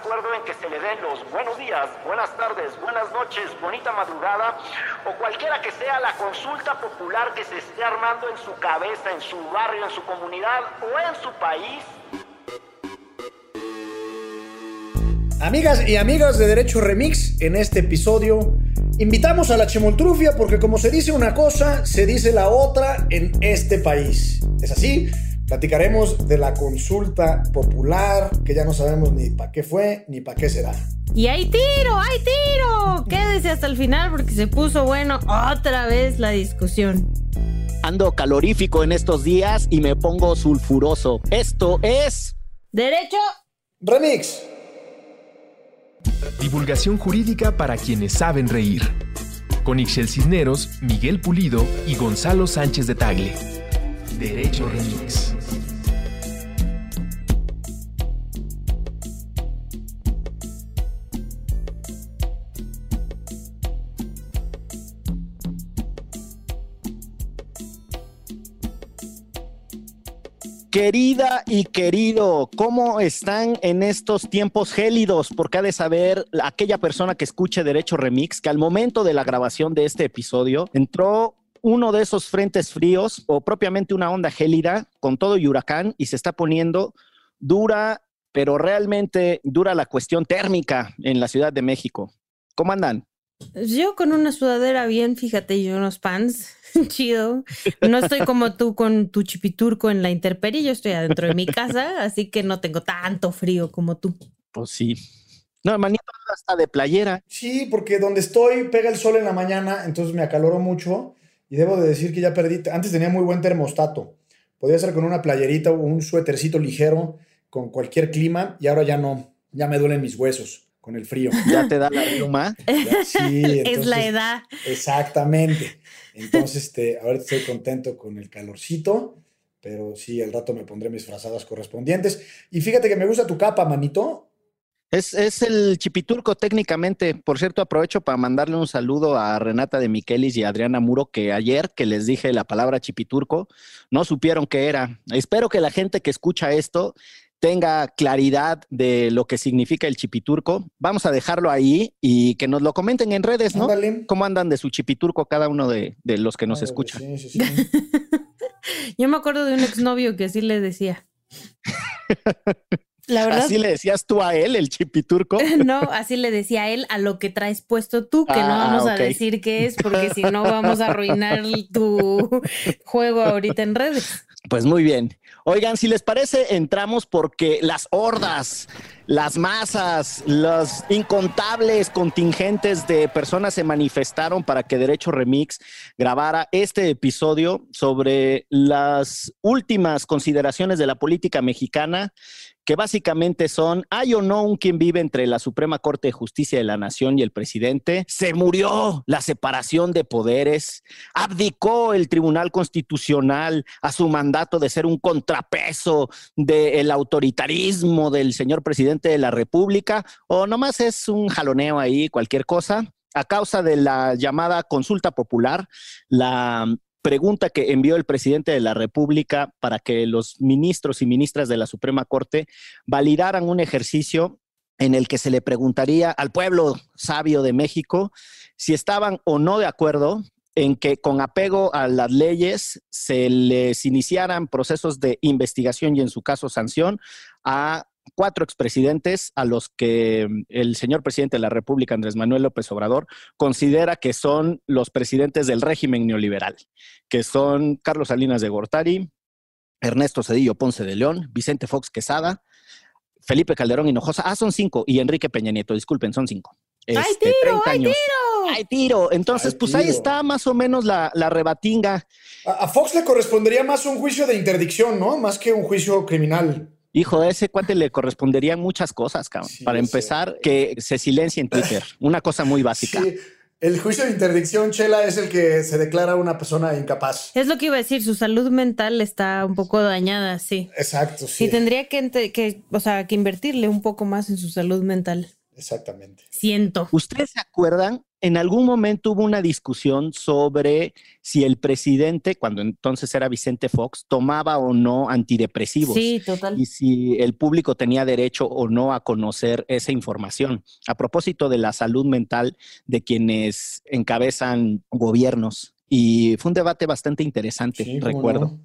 acuerdo en que se le den los buenos días, buenas tardes, buenas noches, bonita madrugada o cualquiera que sea la consulta popular que se esté armando en su cabeza, en su barrio, en su comunidad o en su país? Amigas y amigos de Derecho Remix, en este episodio invitamos a la chemoltrufia porque como se dice una cosa, se dice la otra en este país. ¿Es así? Platicaremos de la consulta popular, que ya no sabemos ni para qué fue ni para qué será. Y hay tiro, hay tiro. Quédese hasta el final porque se puso bueno otra vez la discusión. Ando calorífico en estos días y me pongo sulfuroso. Esto es... Derecho. Remix. Divulgación jurídica para quienes saben reír. Con Ixel Cisneros, Miguel Pulido y Gonzalo Sánchez de Tagle. Derecho Remix. Querida y querido, ¿cómo están en estos tiempos gélidos? Porque ha de saber aquella persona que escuche Derecho Remix que al momento de la grabación de este episodio entró uno de esos frentes fríos o propiamente una onda gélida con todo y huracán y se está poniendo dura, pero realmente dura la cuestión térmica en la Ciudad de México. ¿Cómo andan? Yo con una sudadera bien, fíjate, y unos pants, chido. No estoy como tú con tu chipiturco en la intemperie, yo estoy adentro de mi casa, así que no tengo tanto frío como tú. Pues sí. No, manito, hasta de playera. Sí, porque donde estoy pega el sol en la mañana, entonces me acaloro mucho y debo de decir que ya perdí. Antes tenía muy buen termostato. Podía ser con una playerita o un suétercito ligero con cualquier clima y ahora ya no. Ya me duelen mis huesos con el frío. Ya te da la ruma. Sí, es la edad. Exactamente. Entonces, este, ahorita estoy contento con el calorcito, pero sí, al rato me pondré mis frazadas correspondientes. Y fíjate que me gusta tu capa, manito. Es, es, el chipiturco técnicamente. Por cierto, aprovecho para mandarle un saludo a Renata de Miquelis y a Adriana Muro, que ayer que les dije la palabra chipiturco, no supieron qué era. Espero que la gente que escucha esto tenga claridad de lo que significa el chipiturco. Vamos a dejarlo ahí y que nos lo comenten en redes, ¿no? Ándale. ¿Cómo andan de su chipiturco cada uno de, de los que nos Ándale, escuchan? sí, sí, sí. Yo me acuerdo de un exnovio que así le decía. La verdad. ¿Así le decías tú a él, el chipiturco? No, así le decía a él a lo que traes puesto tú, que no Ah, vamos a decir qué es, porque si no vamos a arruinar tu juego ahorita en redes. Pues muy bien. Oigan, si les parece, entramos porque las hordas, las masas, los incontables contingentes de personas se manifestaron para que Derecho Remix grabara este episodio sobre las últimas consideraciones de la política mexicana, que básicamente son, ¿hay o no un quien vive entre la Suprema Corte de Justicia de la Nación y el presidente? Se murió la separación de poderes, abdicó el Tribunal Constitucional a su mandato de ser un contrapeso del autoritarismo del señor presidente de la República, o nomás es un jaloneo ahí, cualquier cosa. A causa de la llamada consulta popular, la pregunta que envió el presidente de la República para que los ministros y ministras de la Suprema Corte validaran un ejercicio en el que se le preguntaría al pueblo sabio de México si estaban o no de acuerdo en que con apego a las leyes se les iniciaran procesos de investigación y en su caso sanción a cuatro expresidentes a los que el señor presidente de la República, Andrés Manuel López Obrador, considera que son los presidentes del régimen neoliberal, que son Carlos Salinas de Gortari, Ernesto Cedillo Ponce de León, Vicente Fox Quesada, Felipe Calderón Hinojosa, ah, son cinco, y Enrique Peña Nieto, disculpen, son cinco. ¡Hay Este, tiro! 30 ¡Hay años. tiro! ¡Hay tiro! Entonces, pues ahí está más o menos la, la rebatinga. A, a Fox le correspondería más un juicio de interdicción, ¿no? Más que un juicio criminal. Hijo, a ese cuate le corresponderían muchas cosas, cabrón. Sí, Para sé. empezar, que se silencie en Twitter. Una cosa muy básica. Sí. El juicio de interdicción, Chela, es el que se declara una persona incapaz. Es lo que iba a decir, su salud mental está un poco dañada, sí. Exacto, sí. Sí, tendría que, que, o sea, que invertirle un poco más en su salud mental. Exactamente. Siento. ¿Ustedes se acuerdan en algún momento hubo una discusión sobre si el presidente, cuando entonces era Vicente Fox, tomaba o no antidepresivos. Sí, total. Y si el público tenía derecho o no a conocer esa información. A propósito de la salud mental de quienes encabezan gobiernos. Y fue un debate bastante interesante, Sí, ¿cómo recuerdo. no?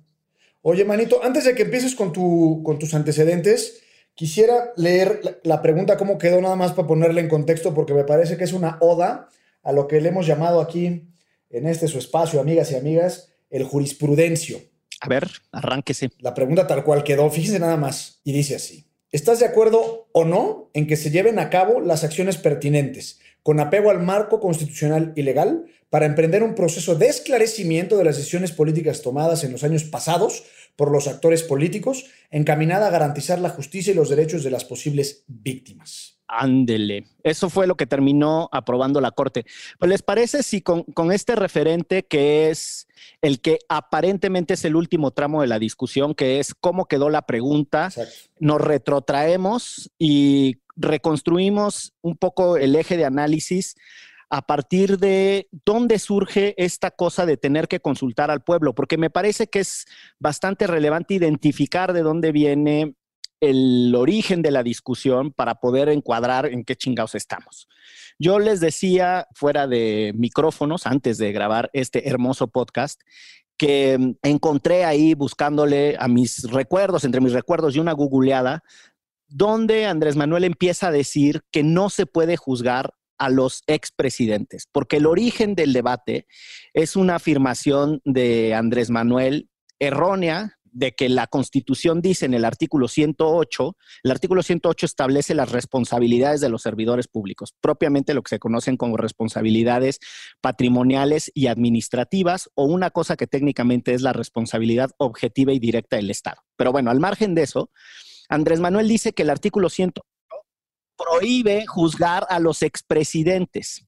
Oye, manito, antes de que empieces con, tu, con tus antecedentes, quisiera leer la, la pregunta cómo quedó nada más para ponerla en contexto, porque me parece que es una oda a lo que le hemos llamado aquí, en este su espacio, amigas y amigas, el jurisprudencio. A ver, arránquese. La pregunta tal cual quedó, fíjense nada más, y dice así. ¿Estás de acuerdo o no en que se lleven a cabo las acciones pertinentes, con apego al marco constitucional y legal, para emprender un proceso de esclarecimiento de las decisiones políticas tomadas en los años pasados por los actores políticos, encaminada a garantizar la justicia y los derechos de las posibles víctimas? Ándele. Eso fue lo que terminó aprobando la Corte. Pues, ¿Les parece si con, con este referente que es el que aparentemente es el último tramo de la discusión, que es cómo quedó la pregunta, Exacto. nos retrotraemos y reconstruimos un poco el eje de análisis a partir de dónde surge esta cosa de tener que consultar al pueblo, porque me parece que es bastante relevante identificar de dónde viene el origen de la discusión para poder encuadrar en qué chingados estamos. Yo les decía fuera de micrófonos, antes de grabar este hermoso podcast, que encontré ahí buscándole a mis recuerdos, entre mis recuerdos y una googleada, donde Andrés Manuel empieza a decir que no se puede juzgar a los expresidentes, porque el origen del debate es una afirmación de Andrés Manuel errónea de que la Constitución dice en el artículo 108, el artículo 108 establece las responsabilidades de los servidores públicos, propiamente lo que se conocen como responsabilidades patrimoniales y administrativas, o una cosa que técnicamente es la responsabilidad objetiva y directa del Estado. Pero bueno, al margen de eso, Andrés Manuel dice que el artículo 108 prohíbe juzgar a los expresidentes.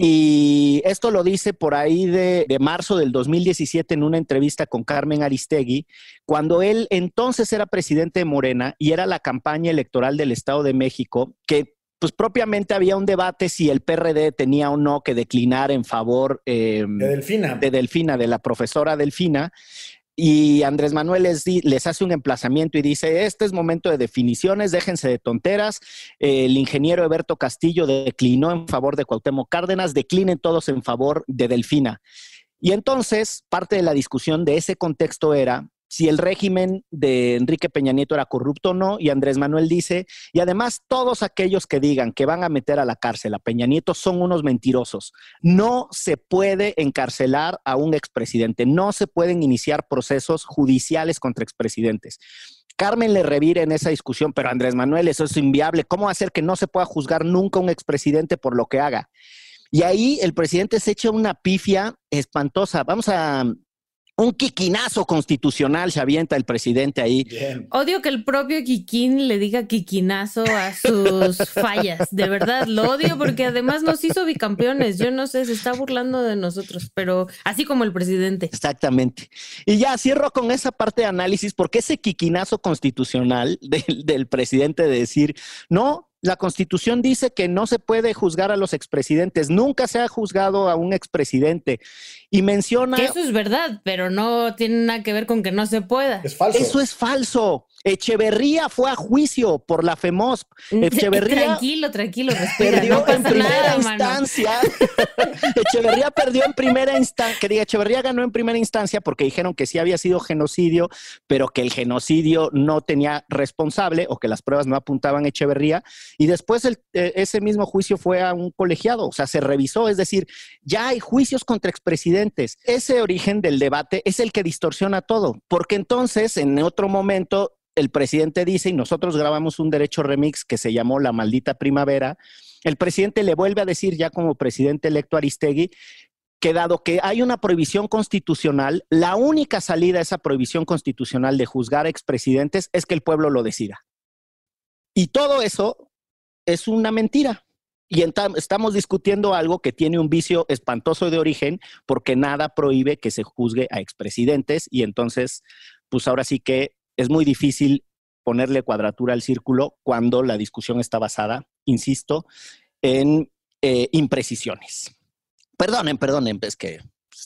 Y esto lo dice por ahí de, de, marzo del 2017 en una entrevista con Carmen Aristegui, cuando él entonces era presidente de Morena y era la campaña electoral del Estado de México, que pues propiamente había un debate si el PRD tenía o no que declinar en favor eh, de Delfina. De Delfina, de la profesora Delfina. Y Andrés Manuel les, les, hace un emplazamiento y dice, este es momento de definiciones, déjense de tonteras. El ingeniero Eberto Castillo declinó en favor de Cuauhtémoc Cárdenas, declinen todos en favor de Delfina. Y entonces, parte de la discusión de ese contexto era si el régimen de Enrique Peña Nieto era corrupto o no, y Andrés Manuel dice, y además todos aquellos que digan que van a meter a la cárcel a Peña Nieto son unos mentirosos. No se puede encarcelar a un expresidente, no se pueden iniciar procesos judiciales contra expresidentes. Carmen le revira en esa discusión, pero Andrés Manuel, eso es inviable. ¿Cómo hacer que no se pueda juzgar nunca a un expresidente por lo que haga? Y ahí el presidente se echa una pifia espantosa. Vamos a, un quiquinazo constitucional se avienta el presidente ahí. Bien. Odio que el propio Quiquín le diga quiquinazo a sus fallas. De verdad, lo odio porque además nos hizo bicampeones. Yo no sé, se está burlando de nosotros, pero así como el presidente. Exactamente. Y ya cierro con esa parte de análisis, porque ese quiquinazo constitucional del, del presidente de decir, no, la constitución dice que no se puede juzgar a los expresidentes. Nunca se ha juzgado a un expresidente. Y menciona. Que eso es verdad, pero no tiene nada que ver con que no se pueda. Es falso. Eso es falso. Echeverría fue a juicio por la FEMOS. Echeverría. Tranquilo, tranquilo, respira. Perdió no en primera nada, instancia. Echeverría perdió en primera instancia. Que diga, Echeverría ganó en primera instancia porque dijeron que sí había sido genocidio, pero que el genocidio no tenía responsable o que las pruebas no apuntaban a Echeverría. Y después el, eh, ese mismo juicio fue a un colegiado, o sea, se revisó. Es decir, ya hay juicios contra expresidentes. Ese origen del debate es el que distorsiona todo, porque entonces en otro momento el presidente dice, y nosotros grabamos un derecho remix que se llamó La Maldita Primavera, el presidente le vuelve a decir ya como presidente electo Aristegui que dado que hay una prohibición constitucional, la única salida a esa prohibición constitucional de juzgar a expresidentes es que el pueblo lo decida. Y todo eso es una mentira. Y estamos discutiendo algo que tiene un vicio espantoso de origen porque nada prohíbe que se juzgue a expresidentes y entonces, pues ahora sí que es muy difícil ponerle cuadratura al círculo cuando la discusión está basada, insisto, en eh, imprecisiones. Perdonen, perdonen, es que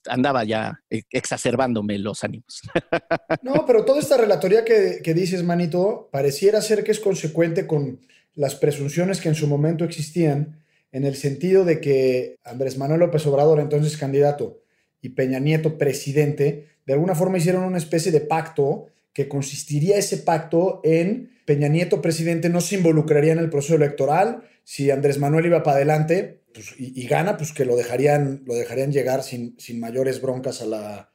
andaba ya exacerbándome los ánimos. No, pero toda esta relatoría que, que, dices, Manito, pareciera ser que es consecuente con las presunciones que en su momento existían, en el sentido de que Andrés Manuel López Obrador, entonces candidato, y Peña Nieto, presidente, de alguna forma hicieron una especie de pacto que consistiría ese pacto en Peña Nieto, presidente, no se involucraría en el proceso electoral, si Andrés Manuel iba para adelante pues, y, gana, pues que lo dejarían, lo dejarían llegar sin, sin mayores broncas a la,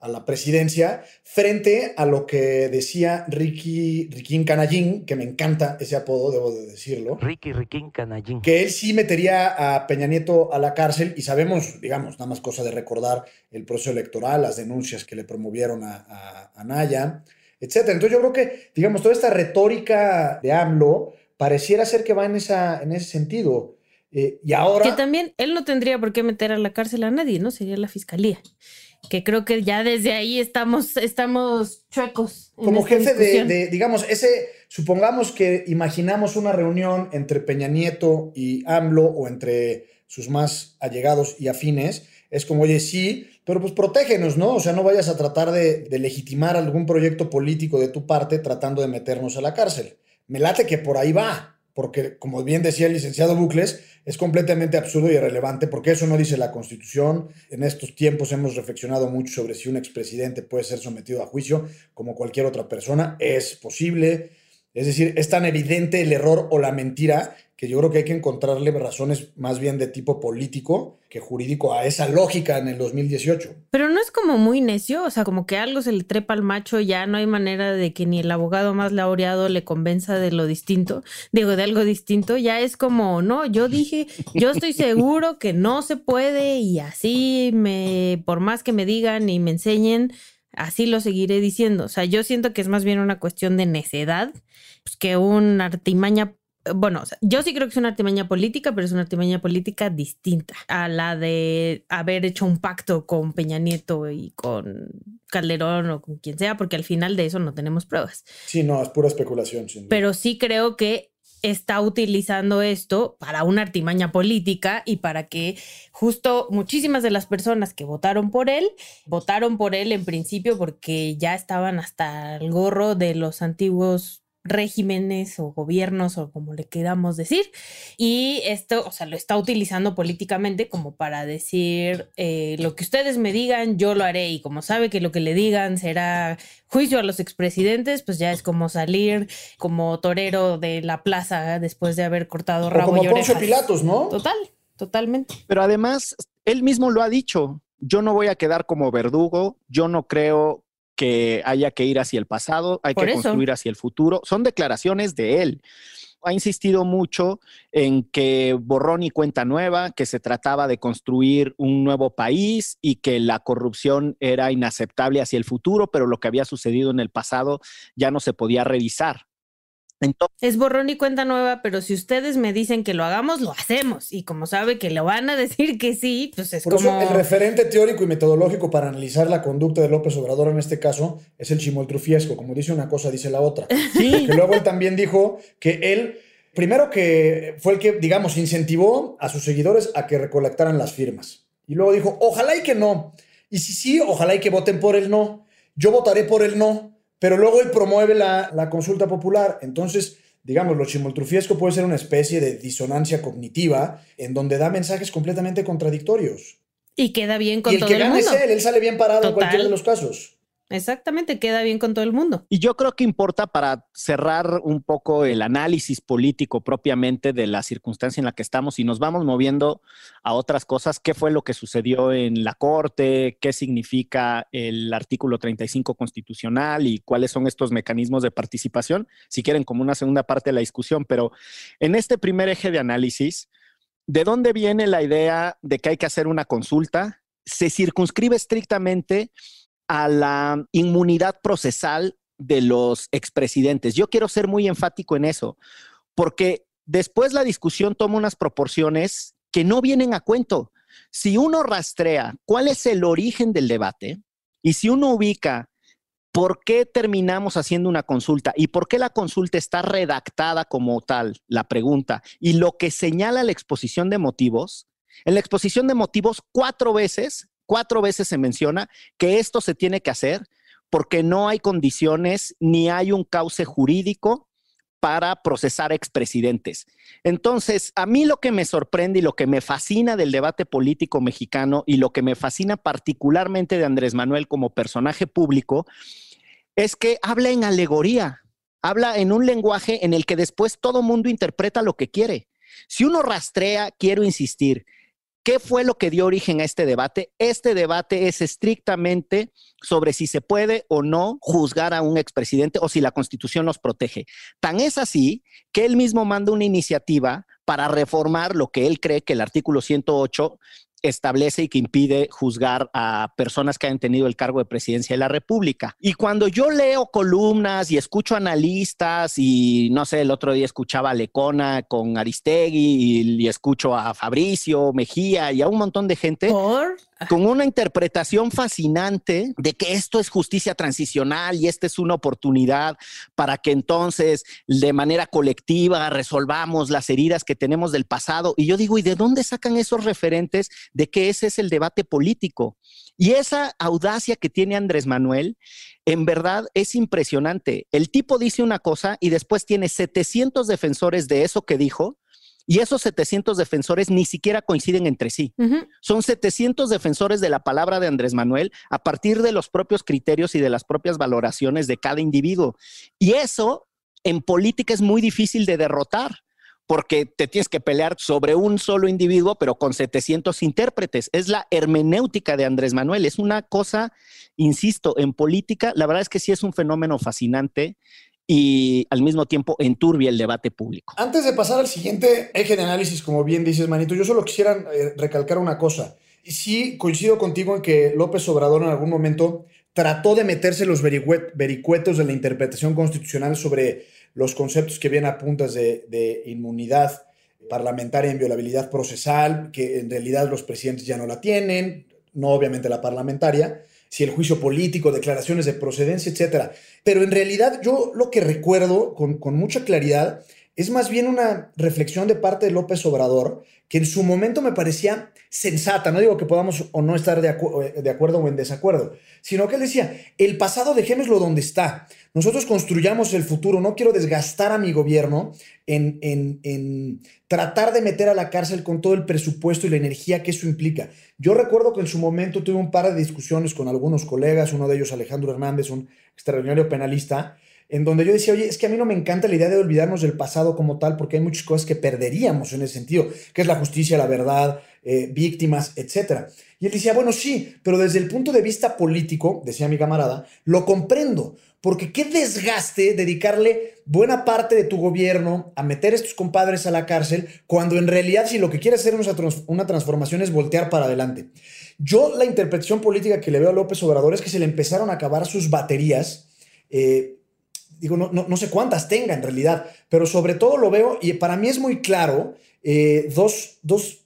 a la presidencia, frente a lo que decía Ricky, Riquín Canallín, que me encanta ese apodo, debo de decirlo. Ricky Riquín Canallín. Que él sí metería a Peña Nieto a la cárcel y sabemos, digamos, nada más cosa de recordar el proceso electoral, las denuncias que le promovieron a, a, a Naya, etcétera. Entonces yo creo que, digamos, toda esta retórica de AMLO pareciera ser que va en, esa, en ese sentido. Eh, y ahora... Que también él no tendría por qué meter a la cárcel a nadie, ¿no? Sería la fiscalía. Que creo que ya desde ahí estamos, estamos chuecos. Como jefe de, de, digamos, ese, supongamos que imaginamos una reunión entre Peña Nieto y AMLO o entre sus más allegados y afines, es como, oye, sí, pero pues protégenos, ¿no? O sea, no vayas a tratar de, de legitimar algún proyecto político de tu parte tratando de meternos a la cárcel me late que por ahí va, porque como bien decía el licenciado Bucles, es completamente absurdo y irrelevante, porque eso no dice la Constitución. En estos tiempos hemos reflexionado mucho sobre si un expresidente puede ser sometido a juicio como cualquier otra persona. Es posible. Es decir, es tan evidente el error o la mentira que yo creo que hay que encontrarle razones más bien de tipo político que jurídico a esa lógica en el 2018. Pero no es como muy necio, o sea, como que algo se le trepa al macho, ya no hay manera de que ni el abogado más laureado le convenza de lo distinto, digo, de algo distinto, ya es como, no, yo dije, yo estoy seguro que no se puede y así me, por más que me digan y me enseñen, así lo seguiré diciendo. O sea, yo siento que es más bien una cuestión de necedad pues, que una artimaña bueno, yo sí creo que es una artimaña política, pero es una artimaña política distinta a la de haber hecho un pacto con Peña Nieto y con Calderón o con quien sea, porque al final de eso no tenemos pruebas. Sí, no, es pura especulación. Pero sí creo que está utilizando esto para una artimaña política y para que justo muchísimas de las personas que votaron por él, votaron por él en principio porque ya estaban hasta el gorro de los antiguos regímenes o gobiernos o como le queramos decir. Y esto, o sea, lo está utilizando políticamente como para decir eh, lo que ustedes me digan, yo lo haré. Y como sabe que lo que le digan será juicio a los expresidentes, pues ya es como salir como torero de la plaza después de haber cortado rabo como Poncio Pilatos, ¿no? Total, totalmente. Pero además, él mismo lo ha dicho. Yo no voy a quedar como verdugo, yo no creo que haya que ir hacia el pasado, hay que construir hacia el futuro. Son declaraciones de él. Ha insistido mucho en que borrón y cuenta nueva, que se trataba de construir un nuevo país y que la corrupción era inaceptable hacia el futuro, pero lo que había sucedido en el pasado ya no se podía revisar es borrón y cuenta nueva, pero si ustedes me dicen que lo hagamos, lo hacemos. Y como sabe que lo van a decir que sí, pues es Por como... Eso el referente teórico y metodológico para analizar la conducta de López Obrador en este caso es el chimoltrufiesco. Como dice una cosa, dice la otra. Sí. Que luego él también dijo que él, primero que fue el que, digamos, incentivó a sus seguidores a que recolectaran las firmas. Y luego dijo, ojalá y que no. Y si sí, ojalá y que voten por el no. Yo votaré por el no pero luego él promueve la, consulta popular. Entonces, digamos, lo chimoltrufiesco puede ser una especie de disonancia cognitiva en donde da mensajes completamente contradictorios. Y queda bien con y el todo que el gana mundo. Es él, él sale bien parado en cualquiera de los casos. Exactamente, queda bien con todo el mundo. Y yo creo que importa para cerrar un poco el análisis político propiamente de la circunstancia en la que estamos y nos vamos moviendo a otras cosas, qué fue lo que sucedió en la Corte, qué significa el artículo 35 constitucional y cuáles son estos mecanismos de participación, si quieren como una segunda parte de la discusión, pero en este primer eje de análisis, ¿de dónde viene la idea de que hay que hacer una consulta? Se circunscribe estrictamente a la inmunidad procesal de los expresidentes. Yo quiero ser muy enfático en eso, porque después la discusión toma unas proporciones que no vienen a cuento. Si uno rastrea cuál es el origen del debate y si uno ubica ¿por qué terminamos haciendo una consulta? ¿Y por qué la consulta está redactada como tal? La pregunta. Y lo que señala la exposición de motivos, en la exposición de motivos cuatro veces, cuatro veces se menciona que esto se tiene que hacer porque no hay condiciones ni hay un cauce jurídico para procesar expresidentes. Entonces, a mí lo que me sorprende y lo que me fascina del debate político mexicano y lo que me fascina particularmente de Andrés Manuel como personaje público es que habla en alegoría, habla en un lenguaje en el que después todo mundo interpreta lo que quiere. Si uno rastrea, quiero insistir, ¿Qué fue lo que dio origen a este debate? Este debate es estrictamente sobre si se puede o no juzgar a un expresidente o si la constitución nos protege. Tan es así que él mismo manda una iniciativa para reformar lo que él cree que el artículo 108 establece y que impide juzgar a personas que hayan tenido el cargo de presidencia de la República. Y cuando yo leo columnas y escucho analistas y no sé, el otro día escuchaba a Lecona con Aristegui y, escucho a Fabricio Mejía y a un montón de gente con una interpretación fascinante de que esto es justicia transicional y esta es una oportunidad para que entonces de manera colectiva resolvamos las heridas que tenemos del pasado. Y yo digo, ¿y de dónde sacan esos referentes de que ese es el debate político. Y esa audacia que tiene Andrés Manuel, en verdad es impresionante. El tipo dice una cosa y después tiene 700 defensores de eso que dijo. Y esos 700 defensores ni siquiera coinciden entre sí. Son 700 defensores de la palabra de Andrés Manuel a partir de los propios criterios y de las propias valoraciones de cada individuo. Y eso en política es muy difícil de derrotar porque te tienes que pelear sobre un solo individuo, pero con 700 intérpretes. Es la hermenéutica de Andrés Manuel. Es una cosa, insisto, en política, la verdad es que sí es un fenómeno fascinante y al mismo tiempo enturbia el debate público. Antes de pasar al siguiente eje de análisis, como bien dices, Manito, yo solo quisiera eh, recalcar una cosa. Sí, coincido contigo en que López Obrador en algún momento trató de meterse los vericuetos de la interpretación constitucional sobre los conceptos que vienen a puntas de, inmunidad parlamentaria, inviolabilidad procesal, que en realidad los presidentes ya no la tienen, no obviamente la parlamentaria, si el juicio político, declaraciones de procedencia, etc. Pero en realidad yo lo que recuerdo con, con mucha claridad es más bien una reflexión de parte de López Obrador que en su momento me parecía sensata, no digo que podamos o no estar de, eh, de, acuerdo o en desacuerdo, sino que él decía, el pasado dejémoslo donde está, nosotros construyamos el futuro, no quiero desgastar a mi gobierno en, en, en, tratar de meter a la cárcel con todo el presupuesto y la energía que eso implica. Yo recuerdo que en su momento tuve un par de discusiones con algunos colegas, uno de ellos Alejandro Hernández, un extraordinario penalista, en donde yo decía, oye, es que a mí no me encanta la idea de olvidarnos del pasado como tal, porque hay muchas cosas que perderíamos en ese sentido, que es la justicia, la verdad, eh, víctimas, etc. Y él decía, bueno, sí, pero desde el punto de vista político, decía mi camarada, lo comprendo, porque qué desgaste dedicarle buena parte de tu gobierno a meter a estos compadres a la cárcel, cuando en realidad si lo que quiere hacer una transformación es voltear para adelante. Yo la interpretación política que le veo a López Obrador es que se le empezaron a acabar sus baterías. Eh, digo, no, no, sé cuántas tenga en realidad, pero sobre todo lo veo y para mí es muy claro eh, dos, dos,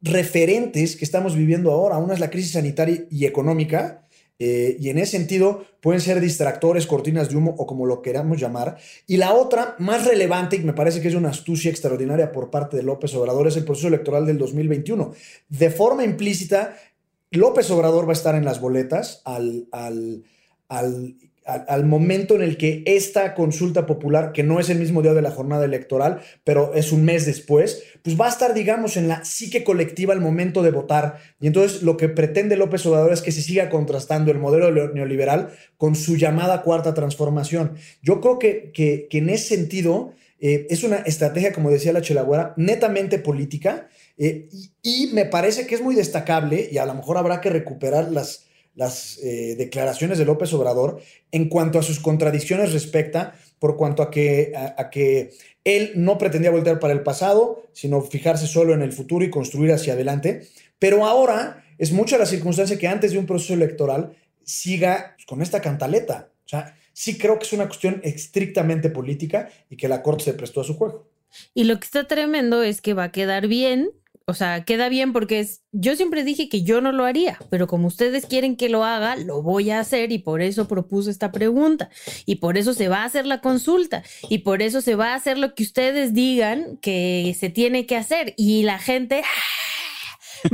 referentes que estamos viviendo ahora. Una es la crisis sanitaria y económica. Eh, y en ese sentido pueden ser distractores, cortinas de humo o como lo queramos llamar. Y la otra, más relevante, y me parece que es una astucia extraordinaria por parte de López Obrador, es el proceso electoral del 2021. De forma implícita, López Obrador va a estar en las boletas al, al, al al, momento en el que esta consulta popular, que no es el mismo día de la jornada electoral, pero es un mes después, pues va a estar, digamos, en la psique colectiva al momento de votar. Y entonces lo que pretende López Obrador es que se siga contrastando el modelo neoliberal con su llamada cuarta transformación. Yo creo que, que, en ese sentido eh, es una estrategia, como decía la Chelagüera, netamente política. Eh, y, y me parece que es muy destacable, y a lo mejor habrá que recuperar las las eh, declaraciones de López Obrador en cuanto a sus contradicciones respecta, por cuanto a que, a, que él no pretendía voltear para el pasado, sino fijarse solo en el futuro y construir hacia adelante. Pero ahora es mucha la circunstancia que antes de un proceso electoral siga con esta cantaleta. O sea, sí creo que es una cuestión estrictamente política y que la Corte se prestó a su juego. Y lo que está tremendo es que va a quedar bien O sea, queda bien porque es, yo siempre dije que yo no lo haría, pero como ustedes quieren que lo haga, lo voy a hacer y por eso propuse esta pregunta. Y por eso se va a hacer la consulta. Y por eso se va a hacer lo que ustedes digan que se tiene que hacer. Y la gente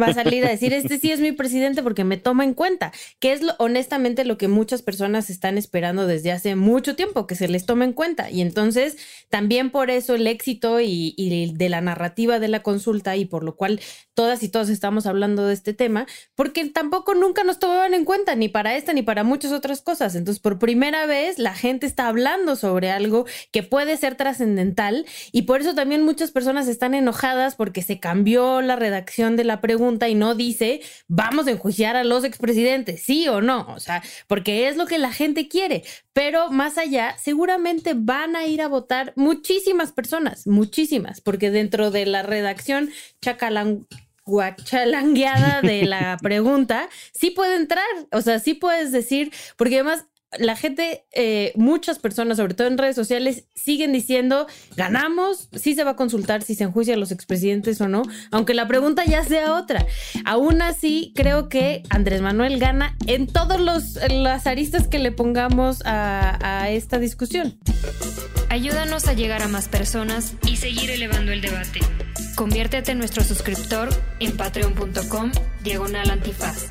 va a salir a decir, este sí es mi presidente porque me toma en cuenta, que es lo, honestamente lo que muchas personas están esperando desde hace mucho tiempo, que se les tome en cuenta. Y entonces, también por eso el éxito y, y de la narrativa de la consulta y por lo cual todas y todos estamos hablando de este tema, porque tampoco nunca nos tomaban en cuenta, ni para esta ni para muchas otras cosas. Entonces, por primera vez, la gente está hablando sobre algo que puede ser trascendental y por eso también muchas personas están enojadas porque se cambió la redacción de la pregunta pregunta y no dice vamos a enjuiciar a los expresidentes, sí o no, o sea, porque es lo que la gente quiere. Pero más allá, seguramente van a ir a votar muchísimas personas, muchísimas, porque dentro de la redacción chacalang guachalangueada de la pregunta, sí puede entrar, o sea, sí puedes decir, porque además la gente, eh, muchas personas, sobre todo en redes sociales, siguen diciendo, ganamos, sí se va a consultar si se enjuicia a los expresidentes o no, aunque la pregunta ya sea otra. Aún así, creo que Andrés Manuel gana en todos los las aristas que le pongamos a, a esta discusión. Ayúdanos a llegar a más personas y seguir elevando el debate. Conviértete en nuestro suscriptor en patreon.com diagonal antifaz.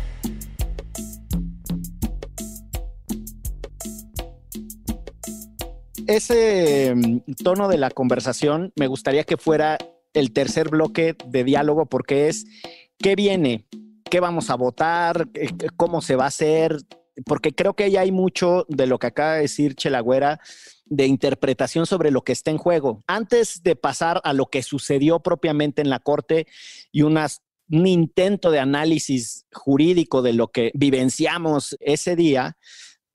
ese mm, tono de la conversación me gustaría que fuera el tercer bloque de diálogo porque es qué viene, qué vamos a votar, cómo se va a hacer, porque creo que ya hay mucho de lo que acaba de decir Chelagüera de interpretación sobre lo que está en juego. Antes de pasar a lo que sucedió propiamente en la Corte y unas, un intento de análisis jurídico de lo que vivenciamos ese día,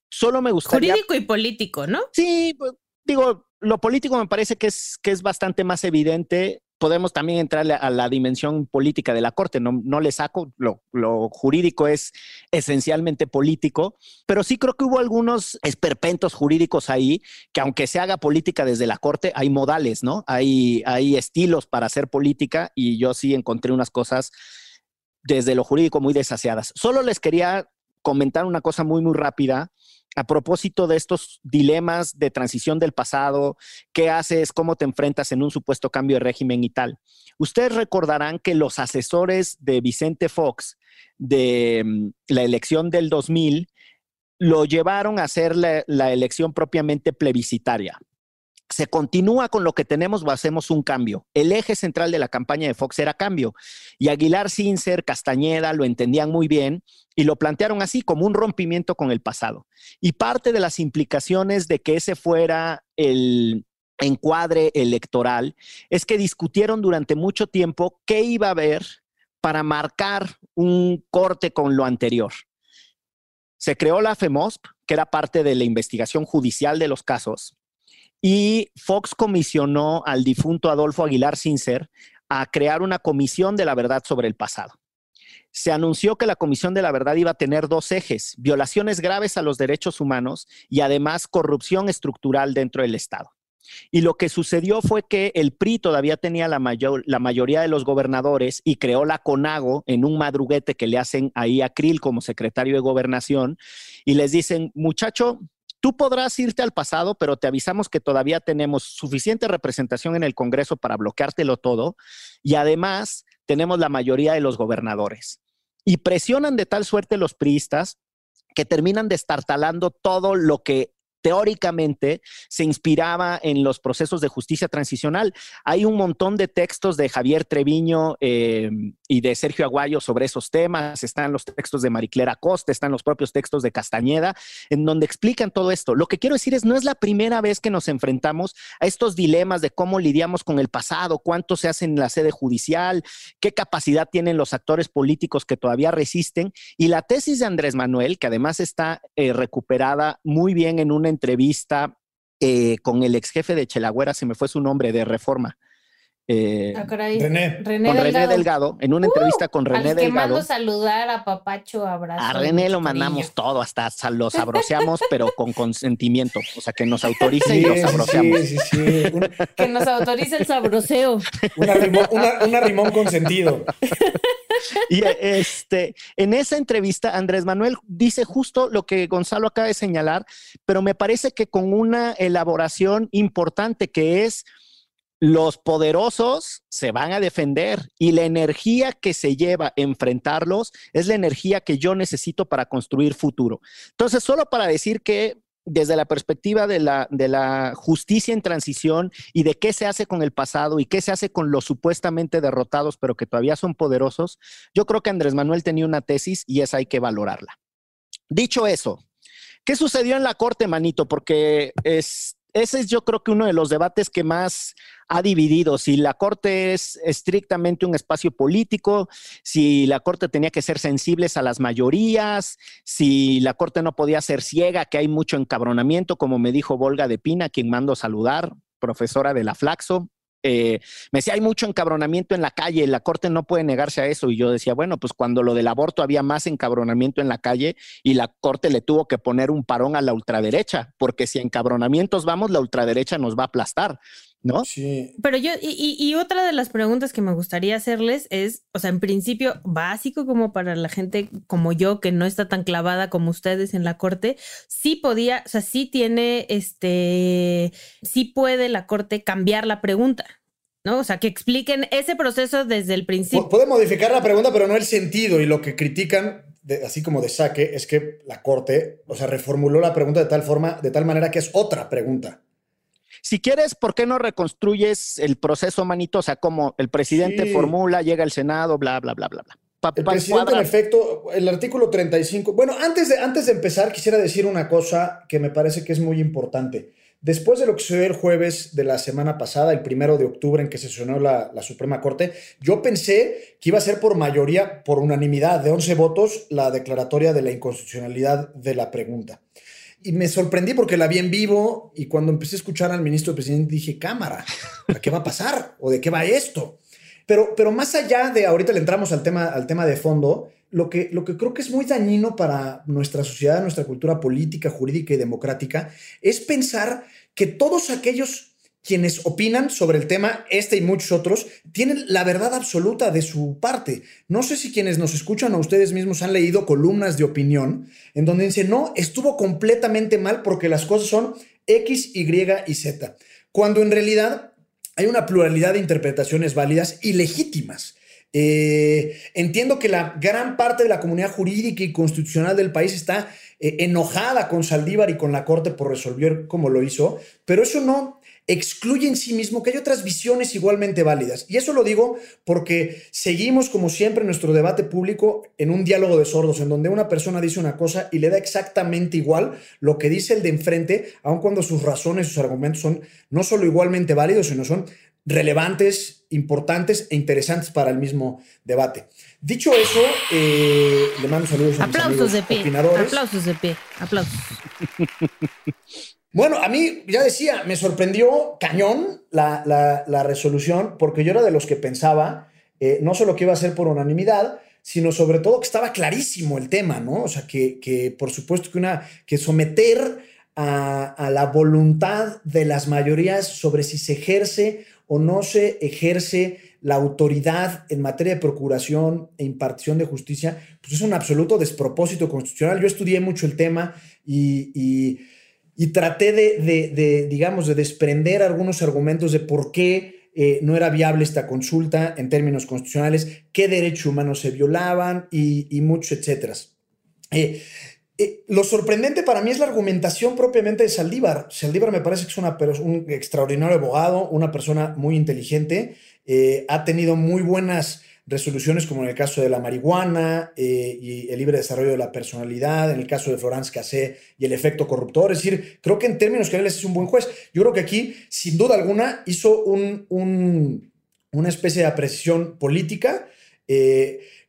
solo me gustaría... Jurídico y político, ¿no? Sí, pues, digo, lo político me parece que es, que es bastante más evidente. Podemos también entrar a la dimensión política de la Corte, no, no le saco, lo, lo, jurídico es esencialmente político, pero sí creo que hubo algunos esperpentos jurídicos ahí, que aunque se haga política desde la Corte, hay modales, ¿no? Hay, hay estilos para hacer política y yo sí encontré unas cosas desde lo jurídico muy desaseadas. Solo les quería comentar una cosa muy, muy rápida a propósito de estos dilemas de transición del pasado, qué haces, cómo te enfrentas en un supuesto cambio de régimen y tal. Ustedes recordarán que los asesores de Vicente Fox de mm, la elección del 2000 lo llevaron a hacer la, la elección propiamente plebiscitaria se continúa con lo que tenemos o hacemos un cambio. El eje central de la campaña de Fox era cambio. Y Aguilar, Sincer, Castañeda lo entendían muy bien y lo plantearon así como un rompimiento con el pasado. Y parte de las implicaciones de que ese fuera el encuadre electoral es que discutieron durante mucho tiempo qué iba a haber para marcar un corte con lo anterior. Se creó la FEMOSP, que era parte de la investigación judicial de los casos, y Fox comisionó al difunto Adolfo Aguilar Sincer a crear una comisión de la verdad sobre el pasado. Se anunció que la Comisión de la Verdad iba a tener dos ejes, violaciones graves a los derechos humanos y además corrupción estructural dentro del Estado. Y lo que sucedió fue que el PRI todavía tenía la, mayor, la mayoría de los gobernadores y creó la CONAGO en un madruguete que le hacen ahí a Krill como secretario de gobernación y les dicen, muchacho, Tú podrás irte al pasado, pero te avisamos que todavía tenemos suficiente representación en el Congreso para bloqueártelo todo y además tenemos la mayoría de los gobernadores. Y presionan de tal suerte los priistas que terminan destartalando todo lo que teóricamente se inspiraba en los procesos de justicia transicional. Hay un montón de textos de Javier Treviño eh, y de Sergio Aguayo sobre esos temas, están los textos de Mariclera Costa, están los propios textos de Castañeda, en donde explican todo esto. Lo que quiero decir es, no es la primera vez que nos enfrentamos a estos dilemas de cómo lidiamos con el pasado, cuánto se hace en la sede judicial, qué capacidad tienen los actores políticos que todavía resisten. Y la tesis de Andrés Manuel, que además está eh, recuperada muy bien en una entrevista eh, con el ex jefe de Chelagüera, se me fue su nombre, de Reforma. Eh, ah, René. René con Delgado. René Delgado, en una entrevista con René al que Delgado. mando saludar a Papacho, abrazo. A René lo mandamos todo, hasta lo sabroseamos, pero con consentimiento. O sea, que nos autorice y lo sabroseamos. sí, sí, sí. Un- Que nos autorice el sabroseo. una, rimón, una, una rimón con sentido. Y este, en esa entrevista, Andrés Manuel dice justo lo que Gonzalo acaba de señalar, pero me parece que con una elaboración importante que es los poderosos se van a defender y la energía que se lleva a enfrentarlos es la energía que yo necesito para construir futuro. Entonces, solo para decir que desde la perspectiva de la, de la justicia en transición y de qué se hace con el pasado y qué se hace con los supuestamente derrotados, pero que todavía son poderosos, yo creo que Andrés Manuel tenía una tesis y esa hay que valorarla. Dicho eso, ¿qué sucedió en la corte, manito? Porque es, ese es yo creo que uno de los debates que más ha dividido. Si la corte es estrictamente un espacio político, si la corte tenía que ser sensibles a las mayorías, si la corte no podía ser ciega, que hay mucho encabronamiento, como me dijo Volga de Pina, quien mando saludar, profesora de la Flaxo. Eh, me decía, hay mucho encabronamiento en la calle, la corte no puede negarse a eso. Y yo decía, bueno, pues cuando lo del aborto había más encabronamiento en la calle y la corte le tuvo que poner un parón a la ultraderecha, porque si encabronamientos vamos, la ultraderecha nos va a aplastar, ¿no? Sí. Pero yo, y, y- y otra de las preguntas que me gustaría hacerles es, o sea, en principio, básico como para la gente como yo, que no está tan clavada como ustedes en la corte, sí podía, o sea, sí tiene, este, sí puede la corte cambiar la pregunta, ¿no? O sea, que expliquen ese proceso desde el principio. Puede modificar la pregunta, pero no el sentido. Y lo que critican, de- así como de saque, es que la corte, o sea, reformuló la pregunta de tal forma, de tal manera que es otra pregunta. Si quieres, ¿por qué no reconstruyes el proceso, manito? O sea, como el presidente Sí. formula, llega el Senado, bla, bla, bla, bla, bla. Pa- El pa- presidente, en efecto, el artículo 35. Bueno, antes de, antes de empezar, quisiera decir una cosa que me parece que es muy importante. Después de lo que sucedió el jueves de la semana pasada, el primero de octubre, en que sesionó la, la Suprema Corte, yo pensé que iba a ser por mayoría, por unanimidad de 11 votos, la declaratoria de la inconstitucionalidad de la pregunta. Y me sorprendí porque la vi en vivo y cuando empecé a escuchar al ministro presidente dije, cámara, ¿a qué va a pasar? ¿O de qué va esto? Pero, pero más allá de, ahorita le entramos al tema, al tema de fondo, lo que, lo que creo que es muy dañino para nuestra sociedad, nuestra cultura política, jurídica y democrática, es pensar que todos aquellos quienes opinan sobre el tema, este y muchos otros, tienen la verdad absoluta de su parte. No sé si quienes nos escuchan o ustedes mismos han leído columnas de opinión en donde dicen, no, estuvo completamente mal porque las cosas son X, Y y Z. Cuando en realidad hay una pluralidad de interpretaciones válidas y legítimas. Eh, entiendo que la gran parte de la comunidad jurídica y constitucional del país está eh, enojada con Saldívar y con la Corte por resolver como lo hizo, pero eso no excluye en sí mismo que hay otras visiones igualmente válidas. Y eso lo digo porque seguimos, como siempre, nuestro debate público en un diálogo de sordos, en donde una persona dice una cosa y le da exactamente igual lo que dice el de enfrente, aun cuando sus razones, sus argumentos son no solo igualmente válidos, sino son relevantes, importantes e interesantes para el mismo debate. Dicho eso, eh, le mando saludos a mis Aplausos amigos de pie. opinadores. Aplausos de pie. Aplausos. Bueno, a mí, ya decía, me sorprendió cañón la, la- resolución, porque yo era de los que pensaba, eh, no solo que iba a ser por unanimidad, sino sobre todo que estaba clarísimo el tema, ¿no? O sea, que, que por supuesto que, una, que someter a, a la voluntad de las mayorías sobre si se ejerce o no se ejerce la autoridad en materia de procuración e impartición de justicia, pues es un absoluto despropósito constitucional. Yo estudié mucho el tema y- y traté de, digamos, de desprender algunos argumentos de por qué eh, no era viable esta consulta en términos constitucionales, qué derechos humanos se violaban y, y muchos etcétera. Eh, eh, lo sorprendente para mí es la argumentación propiamente de Saldívar. Saldívar me parece que es una, un extraordinario abogado, una persona muy inteligente, ha tenido muy buenas resoluciones como en el caso de la marihuana eh, y el libre desarrollo de la personalidad, en el caso de Florence Cassé y el efecto corruptor. Es decir, creo que en términos generales es un buen juez. Yo creo que aquí, sin duda alguna, hizo un, una especie de apreciación política,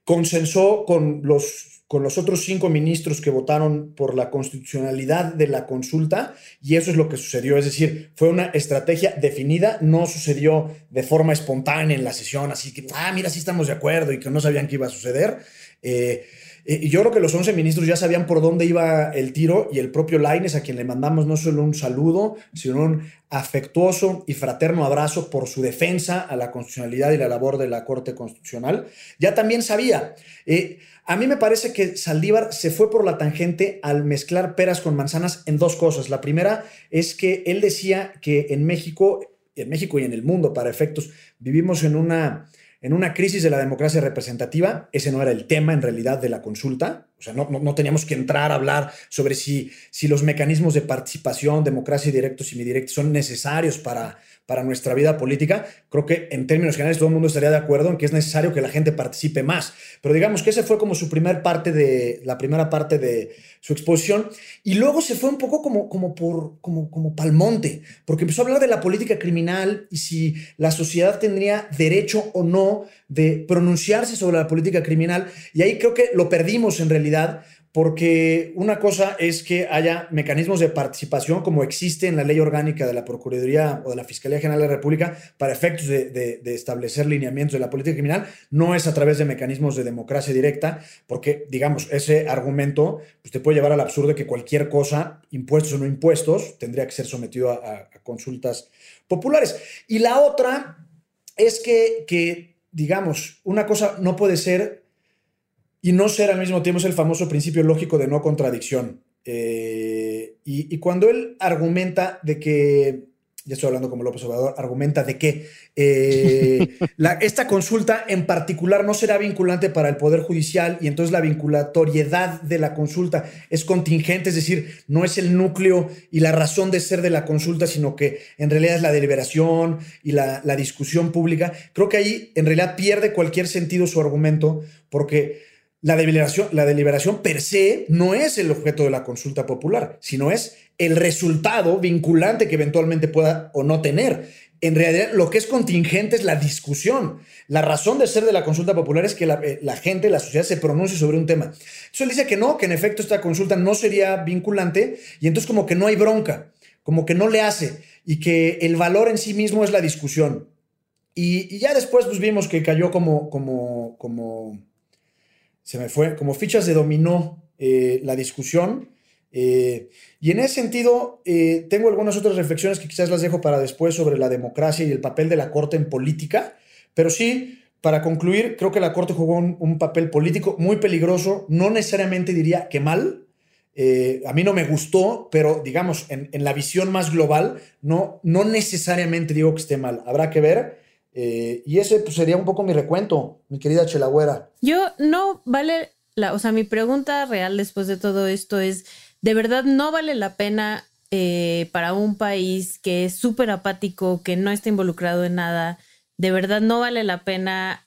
consensó con los con los otros cinco ministros que votaron por la constitucionalidad de la consulta y eso es lo que sucedió. Es decir, fue una estrategia definida, no sucedió de forma espontánea en la sesión, así que, ah, mira, sí estamos de acuerdo y que no sabían qué iba a suceder. Eh, y yo creo que los 11 ministros ya sabían por dónde iba el tiro y el propio Laines, a quien le mandamos no solo un saludo, sino un afectuoso y fraterno abrazo por su defensa a la constitucionalidad y la labor de la Corte Constitucional, ya también sabía. Eh, a mí me parece que Saldívar se fue por la tangente al mezclar peras con manzanas en dos cosas. La primera es que él decía que en México, en México y en el mundo, para efectos, vivimos en una en una crisis de la democracia representativa, ese no era el tema en realidad de la consulta, o sea, no, no, teníamos que entrar a hablar sobre si, si los mecanismos de participación, democracia directos y semidirectos son necesarios para, para nuestra vida política. Creo que en términos generales todo el mundo estaría de acuerdo en que es necesario que la gente participe más. Pero digamos que ese fue como su primer parte de, la primera parte de su exposición. Y luego se fue un poco como, como por, como, como palmonte, porque empezó a hablar de la política criminal y si la sociedad tendría derecho o no de pronunciarse sobre la política criminal. Y ahí creo que lo perdimos en realidad porque una cosa es que haya mecanismos de participación como existe en la ley orgánica de la Procuraduría o de la Fiscalía General de la República para efectos de, establecer lineamientos de la política criminal, no es a través de mecanismos de democracia directa, porque, digamos, ese argumento pues, te puede llevar al absurdo de que cualquier cosa, impuestos o no impuestos, tendría que ser sometido a, consultas populares. Y la otra es que, que, digamos, una cosa no puede ser y no ser al mismo tiempo es el famoso principio lógico de no contradicción. Eh, y, cuando él argumenta de que, ya estoy hablando como López Obrador, argumenta de que eh, esta consulta en particular no será vinculante para el Poder Judicial y entonces la vinculatoriedad de la consulta es contingente, es decir, no es el núcleo y la razón de ser de la consulta, sino que en realidad es la deliberación y la, la discusión pública. Creo que ahí en realidad pierde cualquier sentido su argumento porque la deliberación, la deliberación per se no es el objeto de la consulta popular, sino es el resultado vinculante que eventualmente pueda o no tener. En realidad, lo que es contingente es la discusión. La razón de ser de la consulta popular es que la, eh, gente, la sociedad, se pronuncie sobre un tema. Entonces él dice que no, que en efecto esta consulta no sería vinculante y entonces como que no hay bronca, como que no le hace y que el valor en sí mismo es la discusión. Y, ya después pues vimos que cayó como, como, como se me fue, como fichas de dominó eh, la discusión. Eh, y en ese sentido, eh, tengo algunas otras reflexiones que quizás las dejo para después sobre la democracia y el papel de la Corte en política, pero sí, para concluir, creo que la Corte jugó un, papel político muy peligroso, no necesariamente diría que mal, a mí no me gustó, pero digamos, en, en, la visión más global, no, no necesariamente digo que esté mal, habrá que ver. Eh, y ese pues, sería un poco mi recuento, mi querida Chelagüera. Yo no vale, la, o sea, mi pregunta real después de todo esto es, ¿de verdad no vale la pena eh, para un país que es súper apático, que no está involucrado en nada? ¿De verdad no vale la pena